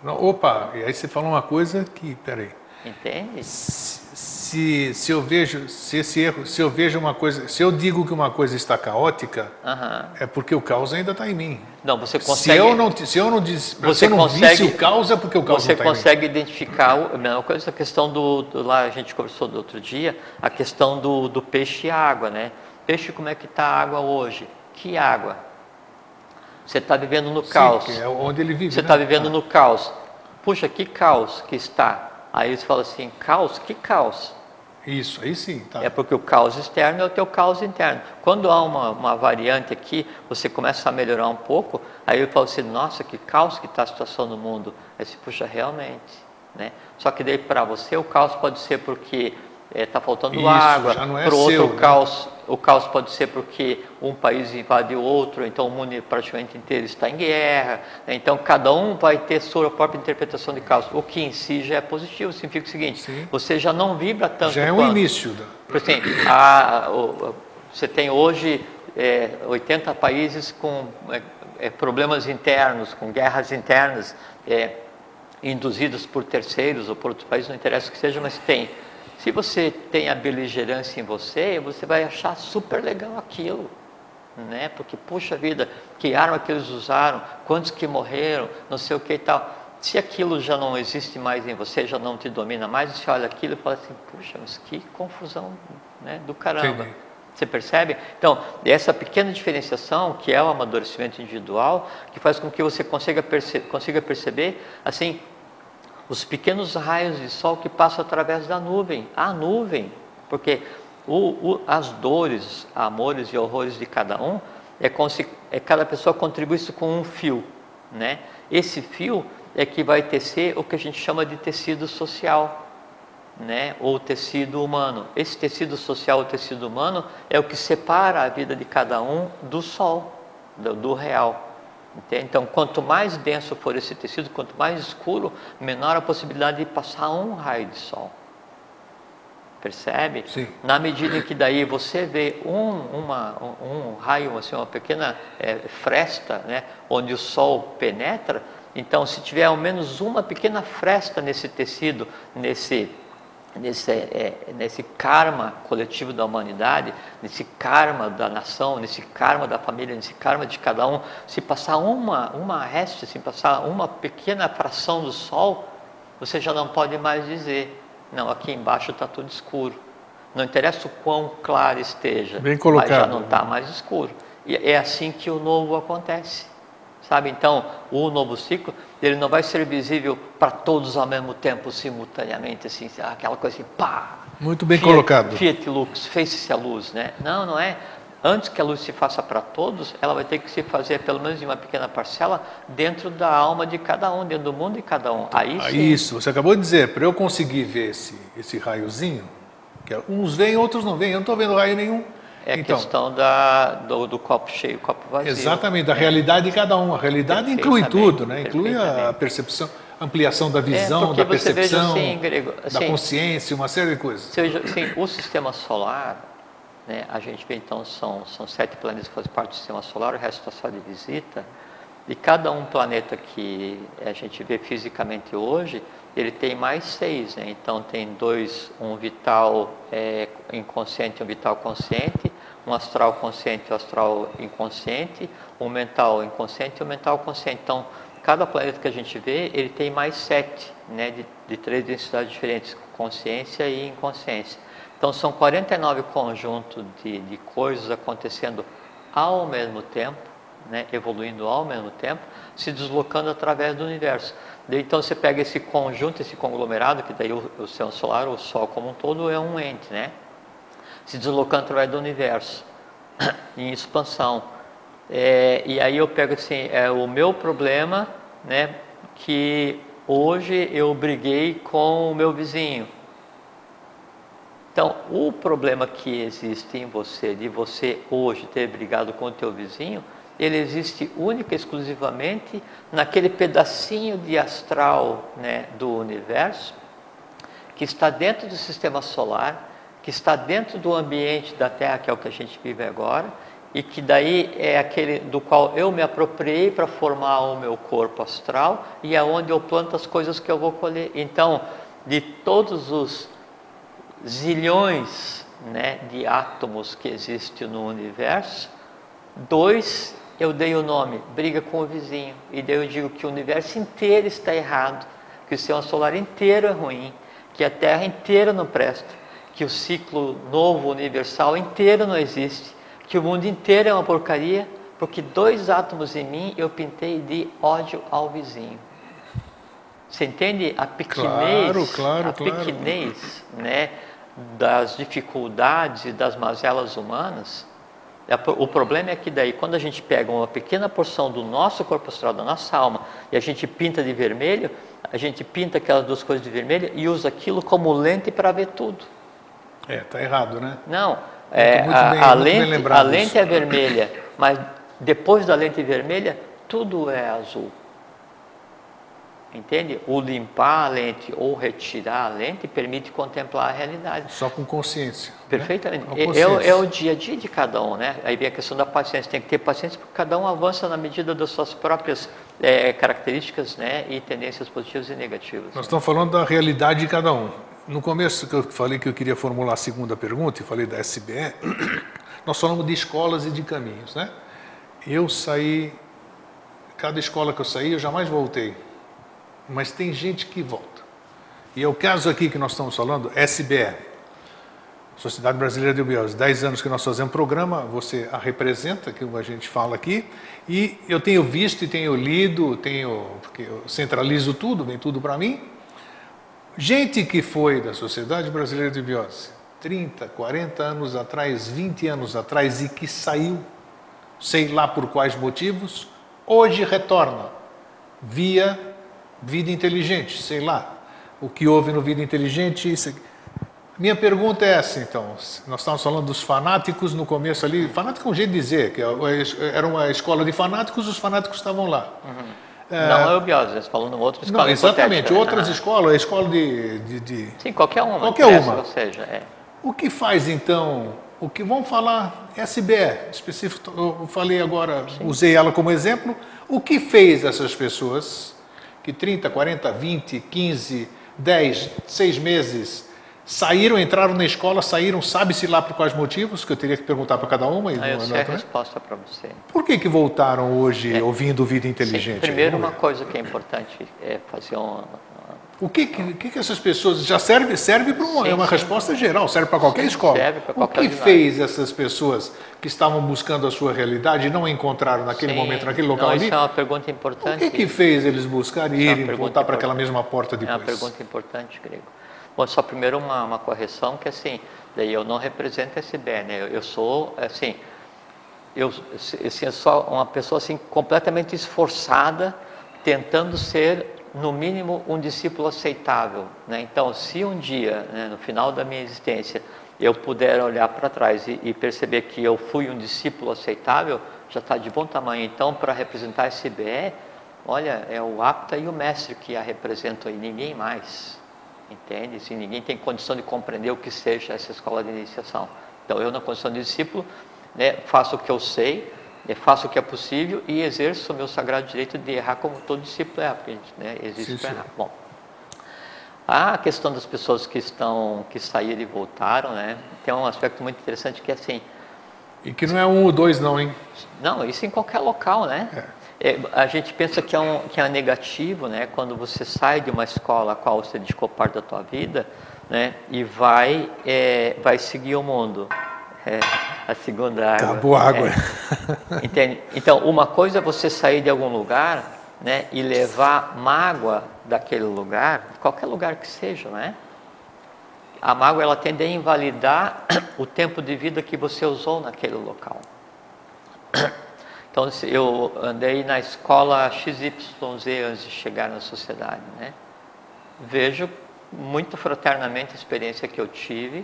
Não, opa, e aí você falou uma coisa que, peraí. Entende? Se, se eu vejo, se esse erro, se eu vejo uma coisa, se eu digo que uma coisa está caótica, é porque o caos ainda está em mim. Não, você consegue. Se eu não, se eu não diz, você não consegue, o caos é porque o caos Você está consegue identificar a mesma coisa, a questão do, do, lá a gente conversou do outro dia, a questão do, do peixe e água, né? Peixe, como é que está a água hoje? Que água? Você está vivendo no Sim, caos. é onde ele vive. Você está né? vivendo ah. no caos. Puxa, que caos que está. Aí eles falam assim, caos? Que caos? Isso, aí sim. Tá. É porque o caos externo é o teu caos interno. Quando há uma, uma variante aqui, você começa a melhorar um pouco, aí eu falo assim, nossa, que caos que está a situação no mundo. Aí você, puxa, realmente. Né? Só que daí para você o caos pode ser porque está é, tá faltando Isso, água, é para outro o caos, né? O caos pode ser porque um país invade outro, então o mundo praticamente inteiro está em guerra, né? então cada um vai ter sua própria interpretação de caos, o que em si já é positivo, significa o seguinte, Sim. você já não vibra tanto Já é um quanto, início. Da... Por assim, a, o, você tem hoje é, 80 países com é, é, problemas internos, com guerras internas, é, induzidas por terceiros ou por outros países, não interessa o que seja, mas tem se você tem a beligerância em você, você vai achar super legal aquilo. Né? Porque, puxa vida, que arma que eles usaram, quantos que morreram, não sei o que e tal. Se aquilo já não existe mais em você, já não te domina mais, você olha aquilo e fala assim, puxa, mas que confusão né, do caramba. Entendi. Você percebe? Então, essa pequena diferenciação, que é o amadurecimento individual, que faz com que você consiga, perce consiga perceber, assim, os pequenos raios de sol que passam através da nuvem, a nuvem, porque o, o, as dores, amores e horrores de cada um é como se é, cada pessoa contribuísse com um fio, né? Esse fio é que vai tecer o que a gente chama de tecido social, né? Ou tecido humano. Esse tecido social, o tecido humano, é o que separa a vida de cada um do sol, do, do real. Então, quanto mais denso for esse tecido, quanto mais escuro, menor a possibilidade de passar um raio de sol. Percebe? Sim. Na medida em que daí você vê um, uma, um, um raio, assim, uma pequena é, fresta, né, onde o sol penetra, então se tiver ao menos uma pequena fresta nesse tecido, nesse nesse, é, nesse karma coletivo da humanidade, nesse karma da nação, nesse karma da família, nesse karma de cada um, se passar uma, uma reste, se passar uma pequena fração do sol, você já não pode mais dizer, não, aqui embaixo está tudo escuro. Não interessa o quão claro esteja, Bem colocado. mas já não está mais escuro. E é assim que o novo acontece. Sabe? Então, o novo ciclo, ele não vai ser visível para todos ao mesmo tempo, simultaneamente, assim, aquela coisa assim, pá! Muito bem Fiat, colocado. Fiat Lux, fez-se a luz, né? Não, não é. Antes que a luz se faça para todos, ela vai ter que se fazer pelo menos em uma pequena parcela dentro da alma de cada um, dentro do mundo de cada um. Aí Ah, sim. Isso, você acabou de dizer, para eu conseguir ver esse, esse raiozinho, que é, uns vêm, outros não vêm, eu não estou vendo raio nenhum. É a então, questão da, do, do copo cheio, copo vazio. exatamente, da realidade de cada um. A realidade inclui tudo, né? inclui a percepção, ampliação da visão, porque da percepção, assim, grego, da assim, consciência, uma série de coisas. Veja, assim, o sistema solar, né, a gente vê então, são, são sete planetas que fazem parte do sistema solar, o resto está só de visita. E cada um planeta que a gente vê fisicamente hoje, ele tem mais seis. Né? Então, tem dois, um vital é, inconsciente e um vital consciente, um astral consciente e um astral inconsciente, um mental inconsciente e um mental consciente. Então, cada planeta que a gente vê, ele tem mais sete, né, de, de três densidades diferentes, consciência e inconsciência. Então, são 49 conjuntos de, de coisas acontecendo ao mesmo tempo, né, evoluindo ao mesmo tempo, se deslocando através do universo. Então, você pega esse conjunto, esse conglomerado, que daí o, o céu solar, o Sol como um todo, é um ente, né? Se deslocando através do universo, em expansão. É, e aí eu pego assim, é o meu problema, né, que hoje eu briguei com o meu vizinho. Então, o problema que existe em você, de você hoje ter brigado com o teu vizinho, ele existe única e exclusivamente naquele pedacinho de astral né, do universo que está dentro do sistema solar, que está dentro do ambiente da Terra, que é o que a gente vive agora, e que daí é aquele do qual eu me apropriei para formar o meu corpo astral e é onde eu planto as coisas que eu vou colher. Então, de todos os zilhões né, de átomos que existem no universo, dois eu dei o nome briga com o vizinho, e daí eu digo que o universo inteiro está errado, que o sistema solar inteiro é ruim, que a Terra inteira não presta, que o ciclo novo universal inteiro não existe, que o mundo inteiro é uma porcaria, porque dois átomos em mim eu pintei de ódio ao vizinho. Você entende a pequenez, Claro, claro, a claro. pequenez né, das dificuldades e das mazelas humanas? É, O problema é que daí, quando a gente pega uma pequena porção do nosso corpo astral, da nossa alma, e a gente pinta de vermelho, a gente pinta aquelas duas coisas de vermelho e usa aquilo como lente para ver tudo. É, tá errado, né? Não, é, bem- a lente, a lente é vermelha, mas depois da lente vermelha, tudo é azul. Entende? O limpar a lente ou retirar a lente permite contemplar a realidade. Só com consciência. né? Perfeitamente. Com É, é o- consciência. é o dia a dia de cada um, né? Aí vem a questão da paciência. Tem que ter paciência porque cada um avança na medida das suas próprias eh, características né? e tendências positivas e negativas. Nós estamos falando da realidade de cada um. No começo que eu falei que eu queria formular a segunda pergunta e falei da SBE, nós falamos de escolas e de caminhos, né? Eu saí, cada escola que eu saí, eu jamais voltei. Mas tem gente que volta. E é o caso aqui que nós estamos falando, SBE, Sociedade Brasileira de Biose. 10 anos que nós fazemos programa, você a representa, que a gente fala aqui, e eu tenho visto e tenho lido, tenho, porque eu centralizo tudo, vem tudo para mim. Gente que foi da Sociedade Brasileira de Biose 30, 40 anos atrás, 20 anos atrás e que saiu, sei lá por quais motivos, hoje retorna via vida inteligente, sei lá. O que houve no vida inteligente, isso. Minha pergunta é essa, então. Nós estávamos falando dos fanáticos no começo ali. Fanático é um jeito de dizer, que era uma escola de fanáticos, os fanáticos estavam lá. Não é o biose, você falou numa outra escola Não, exatamente. né? Outras Ah, escolas, a escola de, de, de- Sim, qualquer uma. Qualquer interessa, uma. Ou seja, é. O que faz então? O que vamos falar SBE específico? Eu falei agora, usei ela como exemplo. O que fez essas pessoas que 30, 40, 20, 15, 10, 6 meses Saíram, entraram na escola, saíram, sabe-se lá por quais motivos, que eu teria que perguntar para cada uma. E Ah, eu não- sei a resposta para você. Por que, que voltaram hoje ouvindo Vida Inteligente? Sim, primeiro, uma ver. coisa que é importante é fazer um, O que, que, que essas pessoas. Já serve, serve para uma, Sim, é uma sim. resposta geral, serve para qualquer escola. serve para qualquer o que fez essas pessoas que estavam buscando a sua realidade e não encontraram naquele momento, naquele local não, ali? Isso é uma pergunta O importante. que, que fez eles buscarem e é uma irem voltar para aquela mesma porta É depois? uma pergunta importante, Grego. Bom, só primeiro uma, uma correção que assim, daí eu não represento a SBE, né? Eu, eu sou assim, eu, assim, eu sou uma pessoa assim completamente esforçada, tentando ser no mínimo um discípulo aceitável, né? Então, se um dia, né, no final da minha existência, eu puder olhar para trás e, e perceber que eu fui um discípulo aceitável, já está de bom tamanho. Então, para representar a SBE, olha, é o apta e o mestre que a representam e ninguém mais. Entende? Se ninguém tem condição de compreender o que seja essa escola de iniciação. Então, eu, na condição de discípulo, né, faço o que eu sei, né, faço o que é possível e exerço o meu sagrado direito de errar como todo discípulo é, porque a gente, né, existe para errar. Bom, a questão das pessoas que estão, que saíram e voltaram, né, tem um aspecto muito interessante que é assim, E que não é um ou dois, não, hein? não, isso em qualquer local, né? É, a gente pensa que é, um, que é negativo, né? Quando você sai de uma escola a qual você dedicou parte da tua vida, né? E vai, é, vai seguir o mundo. É, a segunda água. Acabou a água. É, entende? Então, uma coisa é você sair de algum lugar, né? E levar mágoa daquele lugar, qualquer lugar que seja, né? A mágoa ela tende a invalidar o tempo de vida que você usou naquele local. Então, eu andei na escola XYZ antes de chegar na sociedade, né? Vejo muito fraternamente a experiência que eu tive,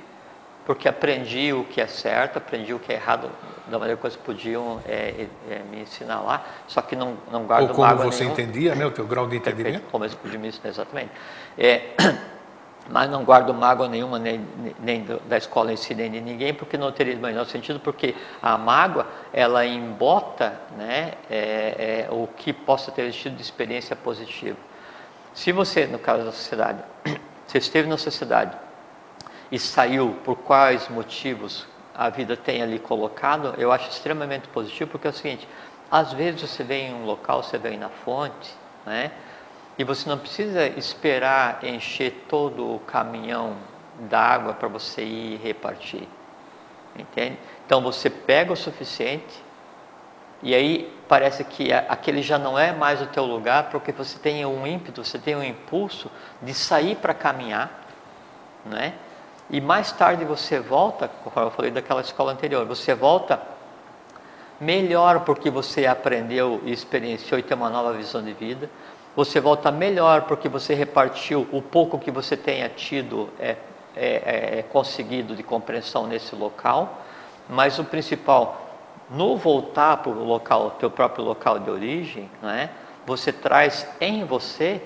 porque aprendi o que é certo, aprendi o que é errado da maneira que eles podiam é, é, me ensinar lá, só que não, não guardo Ou como você nenhuma. entendia, né? O teu grau de Perfeito, entendimento. como eles podiam me ensinar exatamente. É, mas não guardo mágoa nenhuma nem, nem da escola em si, nem de ninguém, porque não teria o menor sentido, porque a mágoa, ela embota né, é, é, o que possa ter existido de experiência positiva. Se você, no caso da sociedade, você esteve na sociedade e saiu por quais motivos a vida tem ali colocado, eu acho extremamente positivo, porque é o seguinte, às vezes você vem em um local, você vem na fonte, né? E você não precisa esperar encher todo o caminhão d'água para você ir repartir. Entende? Então você pega o suficiente e aí parece que aquele já não é mais o teu lugar, porque você tem um ímpeto, você tem um impulso de sair para caminhar, né? E mais tarde você volta, como eu falei daquela escola anterior, você volta melhor porque você aprendeu e experienciou e tem uma nova visão de vida. Você volta melhor porque você repartiu o pouco que você tenha tido é, é, é, conseguido de compreensão nesse local. Mas o principal, no voltar para o local, teu próprio local de origem, né, você traz em você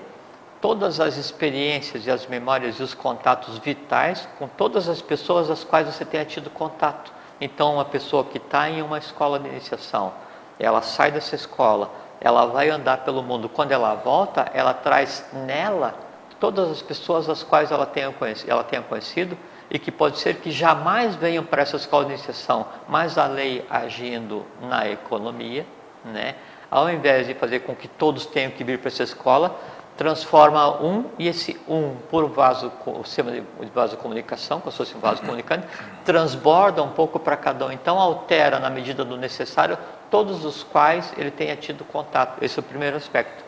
todas as experiências e as memórias e os contatos vitais com todas as pessoas às quais você tenha tido contato. Então, uma pessoa que está em uma escola de iniciação, ela sai dessa escola, ela vai andar pelo mundo. Quando ela volta, ela traz nela todas as pessoas às quais ela tenha conhecido, ela tenha conhecido e que pode ser que jamais venham para essa escola de iniciação, mas a lei agindo na economia, né? ao invés de fazer com que todos tenham que vir para essa escola, transforma um e esse um por vaso, o sistema de vaso comunicação, como se fosse um vaso comunicante, transborda um pouco para cada um. Então altera na medida do necessário todos os quais ele tenha tido contato. Esse é o primeiro aspecto.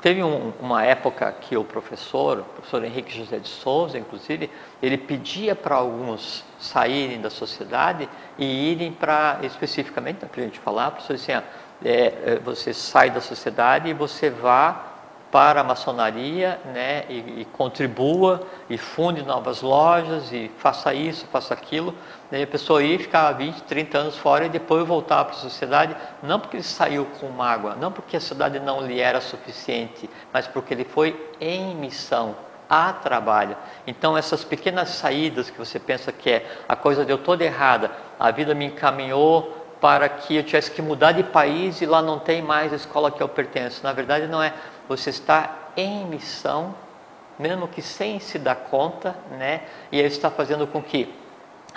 Teve um, uma época que o professor, o professor Henrique José de Souza, inclusive, ele pedia para alguns saírem da sociedade e irem para, especificamente, para a gente falar, professor, assim, ó, é, é, você sai da sociedade e você vá para a maçonaria né, e, e contribua e funde novas lojas e faça isso, faça aquilo. Daí a pessoa ia ficar 20, 30 anos fora e depois voltar para a sociedade, não porque ele saiu com mágoa, não porque a sociedade não lhe era suficiente, mas porque ele foi em missão, a trabalho. Então essas pequenas saídas que você pensa que é a coisa deu toda errada, a vida me encaminhou para que eu tivesse que mudar de país e lá não tem mais a escola que eu pertenço. Na verdade não é, você está em missão mesmo que sem se dar conta, né? E ele está fazendo com que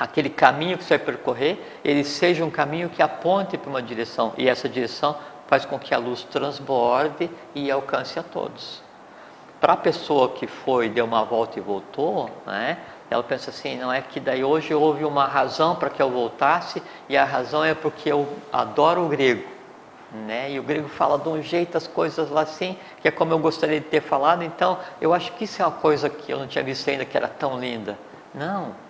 aquele caminho que você vai percorrer, ele seja um caminho que aponte para uma direção, e essa direção faz com que a luz transborde e alcance a todos. Para a pessoa que foi, deu uma volta e voltou, né? Ela pensa assim, não é que daí hoje houve uma razão para que eu voltasse e a razão é porque eu adoro o grego, né? E o grego fala de um jeito as coisas lá assim, que é como eu gostaria de ter falado, então eu acho que isso é uma coisa que eu não tinha visto ainda que era tão linda. Não.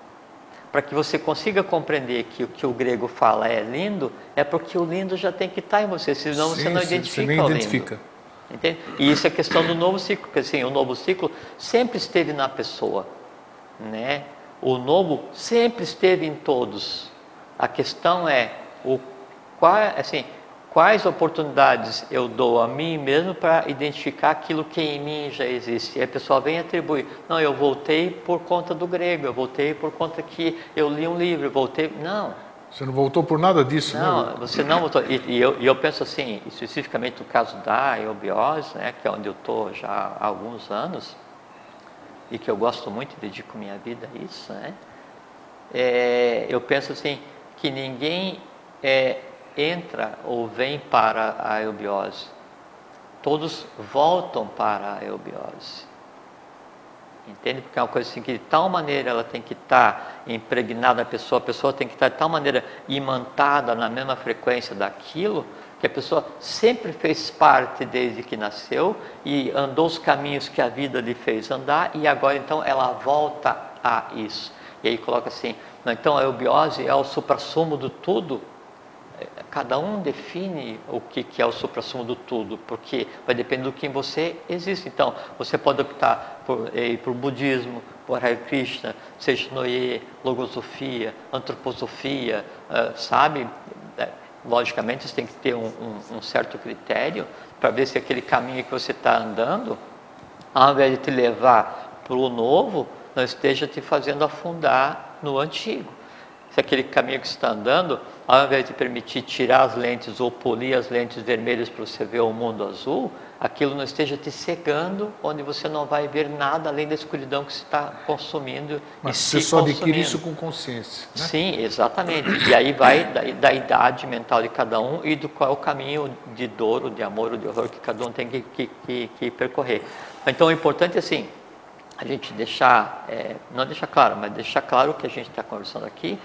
Para que você consiga compreender que o que o grego fala é lindo, é porque o lindo já tem que estar em você, senão sim, você não identifica você nem o lindo. Identifica. Entende? E isso é questão do novo ciclo, porque assim, o novo ciclo sempre esteve na pessoa né? O novo sempre esteve em todos. A questão é o qual, assim, quais oportunidades eu dou a mim mesmo para identificar aquilo que em mim já existe. E a pessoa vem atribuir, não, eu voltei por conta do grego, eu voltei por conta que eu li um livro, eu voltei, não. Você não voltou por nada disso, não, né? você não voltou. E, e, eu, e, eu, penso assim, especificamente no caso da eubiose, né, que é onde eu estou já há alguns anos, e que eu gosto muito e dedico minha vida a isso, né? É, eu penso assim que ninguém é, entra ou vem para a eubiose, todos voltam para a eubiose. Entende? Porque é uma coisa assim que de tal maneira ela tem que estar impregnada na pessoa, a pessoa tem que estar de tal maneira imantada na mesma frequência daquilo, que a pessoa sempre fez parte desde que nasceu e andou os caminhos que a vida lhe fez andar e agora então ela volta a isso. E aí coloca assim, então a eubiose é o suprassumo do tudo. É, cada um define o que, que é o suprassumo do tudo, porque vai depender do que você existe. Então, você pode optar por eh, ir para o budismo, por Hare Krishna, Seishnoye, Logosofia, Antroposofia, uh, sabe? logicamente você tem que ter um, um, um certo critério para ver se aquele caminho que você está andando, ao invés de te levar para o novo, não esteja te fazendo afundar no antigo. Se aquele caminho que você está andando, ao invés de permitir tirar as lentes ou polir as lentes vermelhas para você ver o mundo azul, aquilo não esteja te cegando, onde você não vai ver nada além da escuridão que você está consumindo. Mas você só adquire isso com consciência. Né? Sim, exatamente. E aí vai da, da, idade mental de cada um e do qual é o caminho de dor, ou de amor ou de horror que cada um tem que, que, que, que percorrer. Então o importante é assim, a gente deixar, é, não deixar claro, mas deixar claro o que a gente está conversando aqui,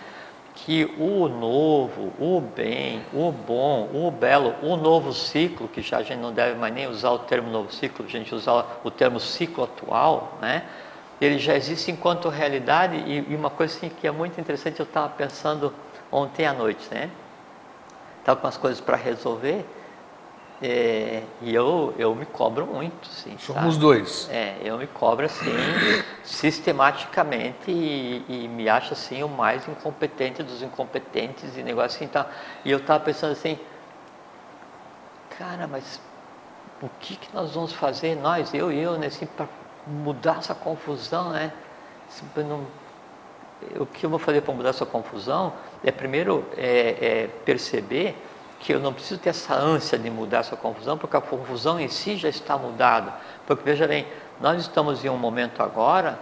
que o novo, o bem, o bom, o belo, o novo ciclo, que já a gente não deve mais nem usar o termo novo ciclo, a gente usar o termo ciclo atual, né? ele já existe enquanto realidade e, e uma coisa assim, que é muito interessante, eu estava pensando ontem à noite, né? Estava com as coisas para resolver é, e eu, eu me cobro muito, sim. Somos sabe? dois. É, eu me cobro assim, sistematicamente e, e, me acho assim o mais incompetente dos incompetentes e negócio assim. Tá? E eu estava pensando assim, cara, mas o que, que nós vamos fazer, nós, eu e eu, né, assim, para mudar essa confusão, né? Assim, não, o que eu vou fazer para mudar essa confusão é primeiro é, é perceber que eu não preciso ter essa ânsia de mudar essa confusão, porque a confusão em si já está mudada. Porque veja bem, nós estamos em um momento agora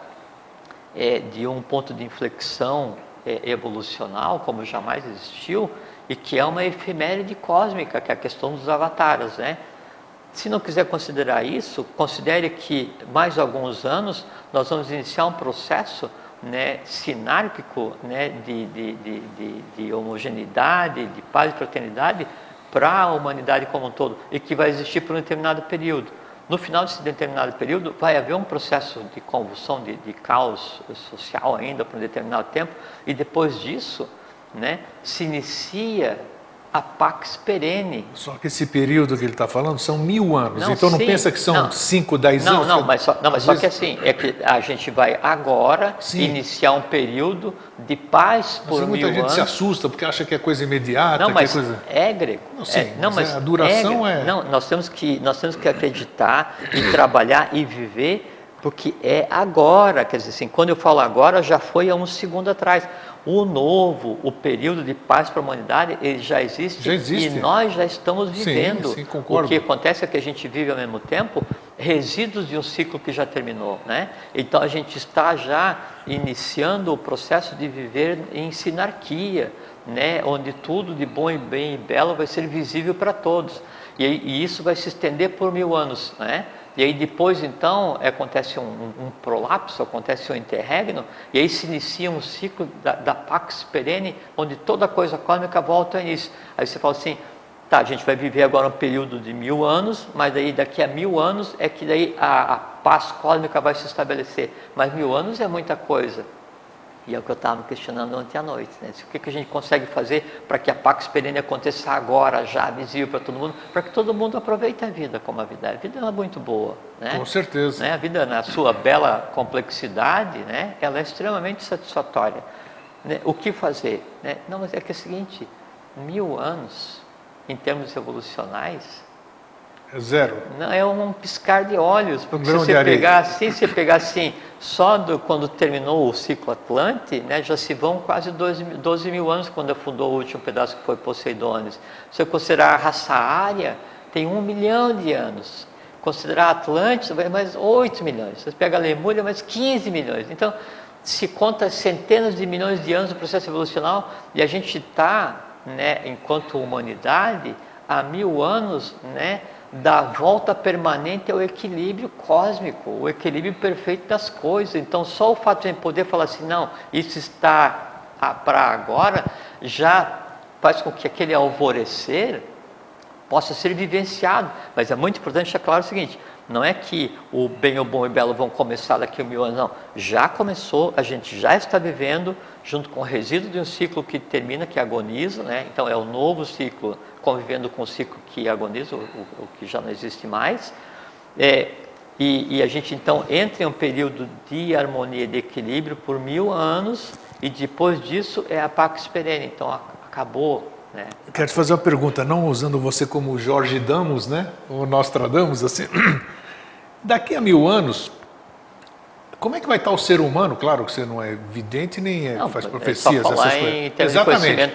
é, de um ponto de inflexão é, evolucional, como jamais existiu, e que é uma efeméride cósmica, que é a questão dos avatares, né? Se não quiser considerar isso, considere que mais alguns anos nós vamos iniciar um processo né, sinárquico né, de, de, de, de, homogeneidade, de paz e fraternidade para a humanidade como um todo e que vai existir por um determinado período. No final desse determinado período, vai haver um processo de convulsão, de, caos social ainda por um determinado tempo, e depois disso, né, se inicia a Pax Perene. Só que esse período que ele está falando são mil anos, não, então não sim, pensa que são cinco, dez anos? Não, não, mas, só, não, mas só que assim, é que a gente vai agora sim. iniciar um período de paz por mas mil muita gente se assusta porque acha que é coisa imediata, não, mas é coisa... É grego. Não, sim, é, não, mas, mas a duração é, é... Não, nós temos, que, nós temos que acreditar e trabalhar e viver Porque é agora, quer dizer assim, quando eu falo agora, já foi há um segundo atrás. O novo, o período de paz para a humanidade, ele já existe, já existe. e nós já estamos vivendo. Sim, sim, concordo. O que acontece é que a gente vive ao mesmo tempo resíduos de um ciclo que já terminou, né? Então a gente está já iniciando o processo de viver em sinarquia, né? Onde tudo de bom e bem e belo vai ser visível para todos. E, e, isso vai se estender por mil anos, né? E aí depois então acontece um, um, um prolapso, acontece um interregno, e aí se inicia um ciclo da, da Pax Perene, onde toda coisa cósmica volta a início. Aí você fala assim, tá, a gente vai viver agora um período de mil anos, mas daí daqui a mil anos é que daí a, a paz cósmica vai se estabelecer. Mas mil anos é muita coisa. E é o que eu estava questionando ontem à noite. Né? O que, que a gente consegue fazer para que a Pax Perene aconteça agora, já visível para todo mundo, para que todo mundo aproveite a vida como a vida é. A vida é muito boa. Né? Com certeza. Né? A vida, na sua bela complexidade, né? ela é extremamente satisfatória. Né? O que fazer? Né? Não, mas é que é o seguinte: mil anos, em termos evolucionais, é zero. Não, é um piscar de olhos, porque um se você pegar assim, se pegar assim, só do, quando terminou o ciclo Atlante, né, já se vão quase 12, 12 mil anos quando afundou o último pedaço que foi Poseidones. Se você considerar a raça área, tem um milhão de anos. Considerar Atlântida, vai mais 8 milhões. Se você pega a Lemúria, mais 15 milhões. Então, se conta centenas de milhões de anos do processo evolucional e a gente está, né, enquanto humanidade, há mil anos, né, da volta permanente ao equilíbrio cósmico, o equilíbrio perfeito das coisas. Então, só o fato de poder falar assim, não, isso está para agora, já faz com que aquele alvorecer possa ser vivenciado. Mas é muito importante deixar claro o seguinte: não é que o bem, o bom e o belo vão começar daqui a mil anos, não. Já começou, a gente já está vivendo, junto com o resíduo de um ciclo que termina, que agoniza, né? então é o novo ciclo convivendo com o ciclo que agoniza, o, o que já não existe mais. É, e, e, a gente então entra em um período de harmonia de equilíbrio por mil anos, e depois disso é a Pax Perene, então acabou. Né? Quero te fazer uma pergunta, não usando você como Jorge Damos, né? ou Nostradamus, assim. Daqui a mil anos, como é que vai estar o ser humano? Claro que você não é vidente nem é, não, faz profecias, é essas coisas. Exatamente.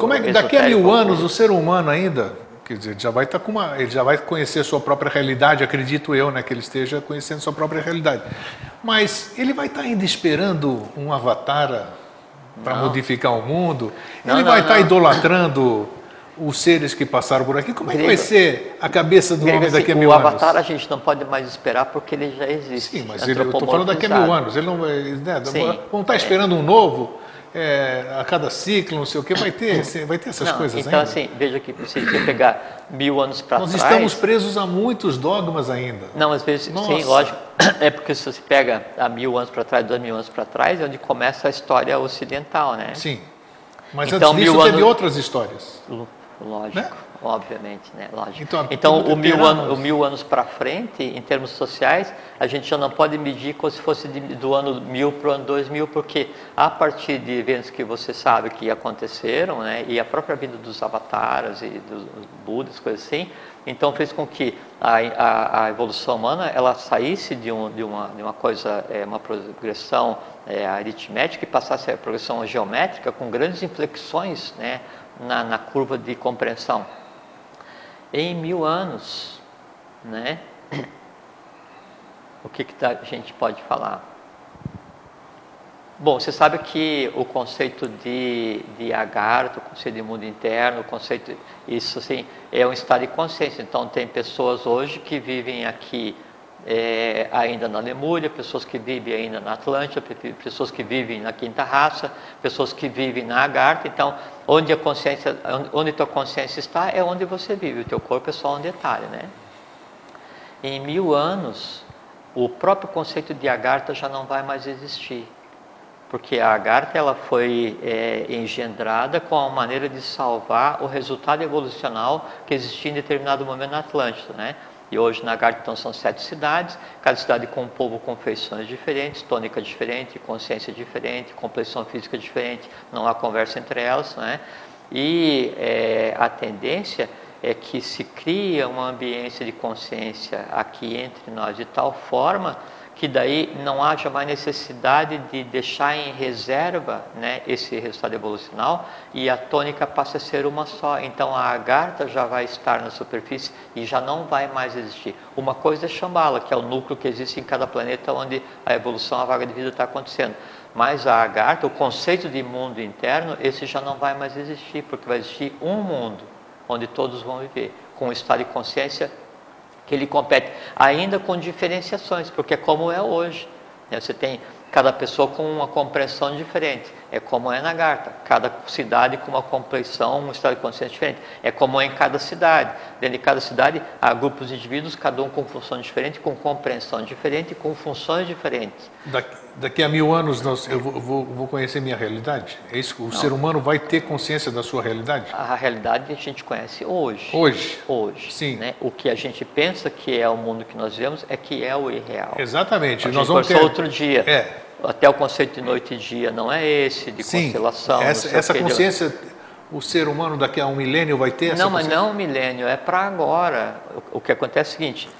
Como é que daqui a mil anos o ser humano ainda, quer dizer, já vai estar com uma, ele já vai conhecer a sua própria realidade, acredito eu, né, que ele esteja conhecendo a sua própria realidade. Mas ele vai estar ainda esperando um avatar para modificar o mundo? Não, ele não, vai estar idolatrando os seres que passaram por aqui, como é que vai ser a cabeça do homem daqui a mil anos? O avatar a gente não pode mais esperar porque ele já existe. Sim, mas ele, eu estou falando daqui a mil anos. Ele não, né, vão estar esperando um novo é, a cada ciclo, não sei o que, vai ter, vai ter essas não, coisas então, ainda. assim, veja que se você pegar mil anos para trás... Nós estamos presos a muitos dogmas ainda. Não, às vezes, Nossa. sim, lógico. É porque se você pega há mil anos para trás, dois mil anos para trás, é onde começa a história ocidental, né? Sim. Mas então, antes disso teve anos... outras histórias. Lógico. Né? obviamente, né? Lógico. Então, então o, mil ano, o mil anos para frente, em termos sociais, a gente já não pode medir como se fosse de, do ano mil para o ano 2000, porque a partir de eventos que você sabe que aconteceram, né? E a própria vida dos avatares e dos budas, coisas assim, então fez com que a, a, a evolução humana ela saísse de, um, de, uma, de uma coisa, é, uma progressão é, aritmética e passasse a progressão geométrica com grandes inflexões, né? Na, na curva de compreensão em mil anos, né? O que, que a gente pode falar? Bom, você sabe que o conceito de, de agartho, o conceito de mundo interno, o conceito, isso assim, é um estado de consciência. Então, tem pessoas hoje que vivem aqui é, ainda na Lemúria, pessoas que vivem ainda na Atlântida, pessoas que vivem na Quinta Raça, pessoas que vivem na Agartha. Então, onde a consciência, onde tua consciência está, é onde você vive. O teu corpo é só um detalhe, né? Em mil anos, o próprio conceito de Agartha já não vai mais existir, porque a Agartha ela foi é, engendrada com a maneira de salvar o resultado evolucional que existia em determinado momento na Atlântida, né? E hoje na Garta então, são sete cidades, cada cidade com um povo com feições diferentes, tônica diferente, consciência diferente, complexão física diferente, não há conversa entre elas. Né? E é, a tendência é que se cria uma ambiência de consciência aqui entre nós de tal forma que daí não haja mais necessidade de deixar em reserva né, esse resultado evolucional e a tônica passa a ser uma só. Então a agartha já vai estar na superfície e já não vai mais existir. Uma coisa é Shambhala, que é o núcleo que existe em cada planeta onde a evolução, a vaga de vida está acontecendo. Mas a agartha, o conceito de mundo interno, esse já não vai mais existir, porque vai existir um mundo onde todos vão viver, com um estado de consciência que ele compete, ainda com diferenciações, porque é como é hoje. Né? Você tem cada pessoa com uma compreensão diferente. É como é na Garta, cada cidade com uma compreensão, um estado de consciência diferente. É como é em cada cidade. Dentro de cada cidade há grupos de indivíduos, cada um com função diferente, com compreensão diferente, com funções diferentes. Daqui, daqui a mil anos nós, eu vou, vou, conhecer minha realidade? É isso? O Não. ser humano vai ter consciência da sua realidade? A realidade a gente conhece hoje. Hoje? Hoje. Sim. Né? O que a gente pensa que é o mundo que nós vivemos é que é o irreal. Exatamente. A nós vamos ter... outro dia. É até o conceito de noite e dia não é esse, de Sim, constelação. Essa, essa consciência, de... o ser humano daqui a um milênio vai ter essa Não, mas não um milênio, é para agora. O, o, que acontece é o seguinte,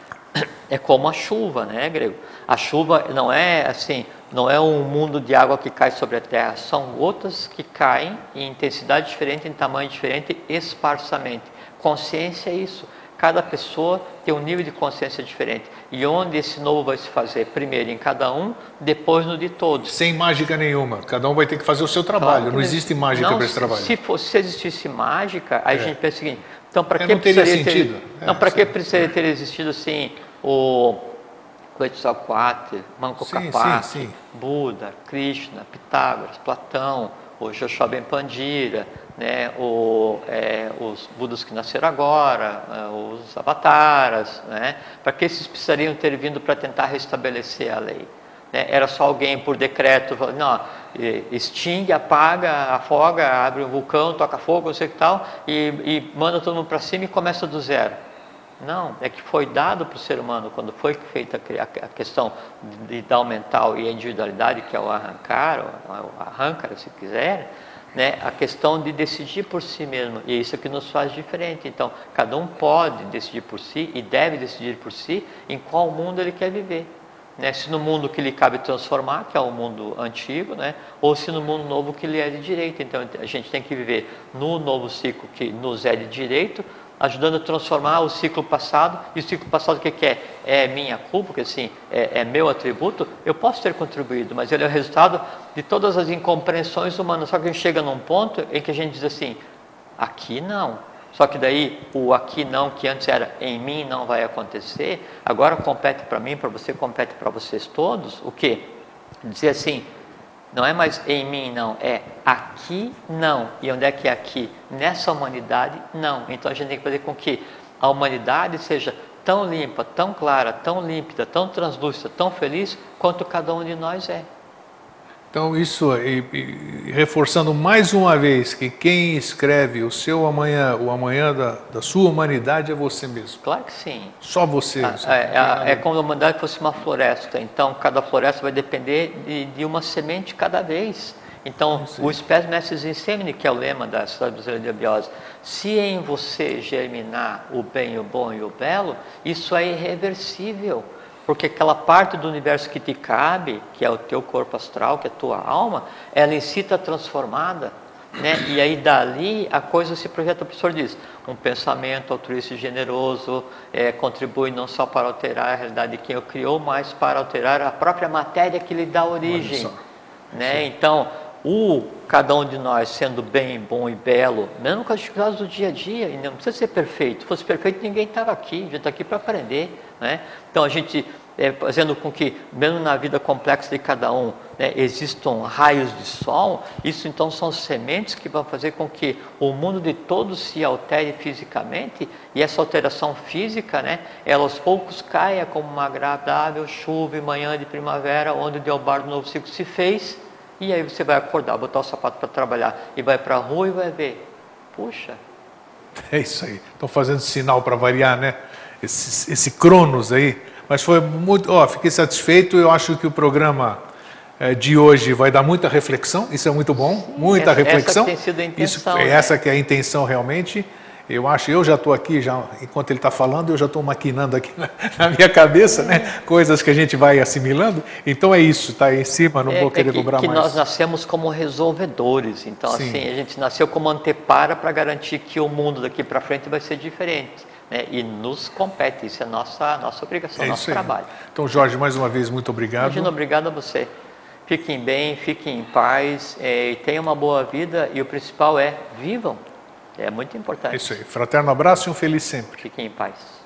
é como a chuva, né, Grego? A chuva não é assim, não é um mundo de água que cai sobre a terra, são gotas que caem em intensidade diferente, em tamanho diferente, esparsamente. Consciência é isso Cada pessoa tem um nível de consciência diferente. E onde esse novo vai se fazer? Primeiro em cada um, depois no de todos. Sem mágica nenhuma. Cada um vai ter que fazer o seu trabalho. Claro não existe mágica para esse trabalho. Se, fosse, se existisse mágica, aí é. a gente pensa o seguinte: então, para é, que precisaria ter, é, não, para que precisaria ter existido assim o Quetzalcoatl, Manco Capac, Buda, Krishna, Pitágoras, Platão, o Joshua Ben Pandira, né, o, é, os Budas que nasceram agora, é, os avataras, né, para que esses precisariam ter vindo para tentar restabelecer a lei? Né? Era só alguém por decreto, não, extingue, apaga, afoga, abre um vulcão, toca fogo, não sei o que tal, e, e manda todo mundo para cima e começa do zero. Não, é que foi dado para o ser humano, quando foi feita a questão de dar o mental e a individualidade, que é o arrancar, o arrancar, se quiser, né, a questão de decidir por si mesmo. E é isso que nos faz diferente. Então, cada um pode decidir por si e deve decidir por si em qual mundo ele quer viver. Né? Se no mundo que lhe cabe transformar, que é o mundo antigo, né? ou se no mundo novo que lhe é de direito. Então, a gente tem que viver no novo ciclo que nos é de direito, ajudando a transformar o ciclo passado. E o ciclo passado o que, que é? É minha culpa, porque assim, é, é, meu atributo. Eu posso ter contribuído, mas ele é o resultado de todas as incompreensões humanas. Só que a gente chega num ponto em que a gente diz assim, aqui não. Só que daí o aqui não, que antes era em mim não vai acontecer, agora compete para mim, para você, compete para vocês todos. O que? Dizer assim, não é mais em mim, não, é aqui, não. E onde é que é aqui? Nessa humanidade, não. Então a gente tem que fazer com que a humanidade seja tão limpa, tão clara, tão límpida, tão translúcida, tão feliz quanto cada um de nós é. Então, isso, e, e, reforçando mais uma vez que quem escreve o seu amanhã, o amanhã da, da sua humanidade é você mesmo. Claro que sim. Só você. Ah, é, é, é, como a humanidade fosse uma floresta. Então, cada floresta vai depender de, de uma semente cada vez. Então, sim. o Spes Mestres Insemine, que é o lema da Sociedade Brasileira de Abiose, se em você germinar o bem, o bom e o belo, isso é irreversível porque aquela parte do universo que te cabe, que é o teu corpo astral, que é a tua alma, ela em si está transformada. Né? E aí dali a coisa se projeta, o professor diz, um pensamento altruísta e generoso é, contribui não só para alterar a realidade de quem o criou, mas para alterar a própria matéria que lhe dá origem. Né? Então, o cada um de nós sendo bem, bom e belo, mesmo com as dificuldades do dia a dia, e não precisa ser perfeito. Se fosse perfeito, ninguém estava aqui, a gente está aqui para aprender. Né? Então, a gente é, fazendo com que, mesmo na vida complexa de cada um, né, existam raios de sol, isso então são sementes que vão fazer com que o mundo de todos se altere fisicamente, e essa alteração física, né, ela aos poucos caia como uma agradável chuva e manhã de primavera, onde o Deobar do Novo Ciclo se fez, e aí você vai acordar, botar o sapato para trabalhar, e vai para a rua e vai ver, puxa. É isso aí, estão fazendo sinal para variar, né? Esse, esse Cronos aí, mas foi muito, ó, fiquei satisfeito. Eu acho que o programa é, de hoje vai dar muita reflexão. Isso é muito bom, Sim, muita essa, reflexão. Essa tem sido a intenção. Isso, é né? Essa que é a intenção realmente. Eu acho, eu já estou aqui, já, enquanto ele está falando, eu já estou maquinando aqui na, na, minha cabeça, né? Coisas que a gente vai assimilando. Então é isso, está aí em cima, não é, vou querer é que, dobrar que mais. nós nascemos como resolvedores. Então, Sim. assim, a gente nasceu como antepara para garantir que o mundo daqui para frente vai ser diferente. Né? E nos compete, isso é nossa, nossa obrigação, É nosso trabalho. Então, Jorge, mais uma vez, muito obrigado. Imagina, obrigado a você. Fiquem bem, fiquem em paz, e tenham uma boa vida e o principal é vivam. É muito É importante. isso aí. Fraterno abraço e um feliz sempre. Fiquem em paz.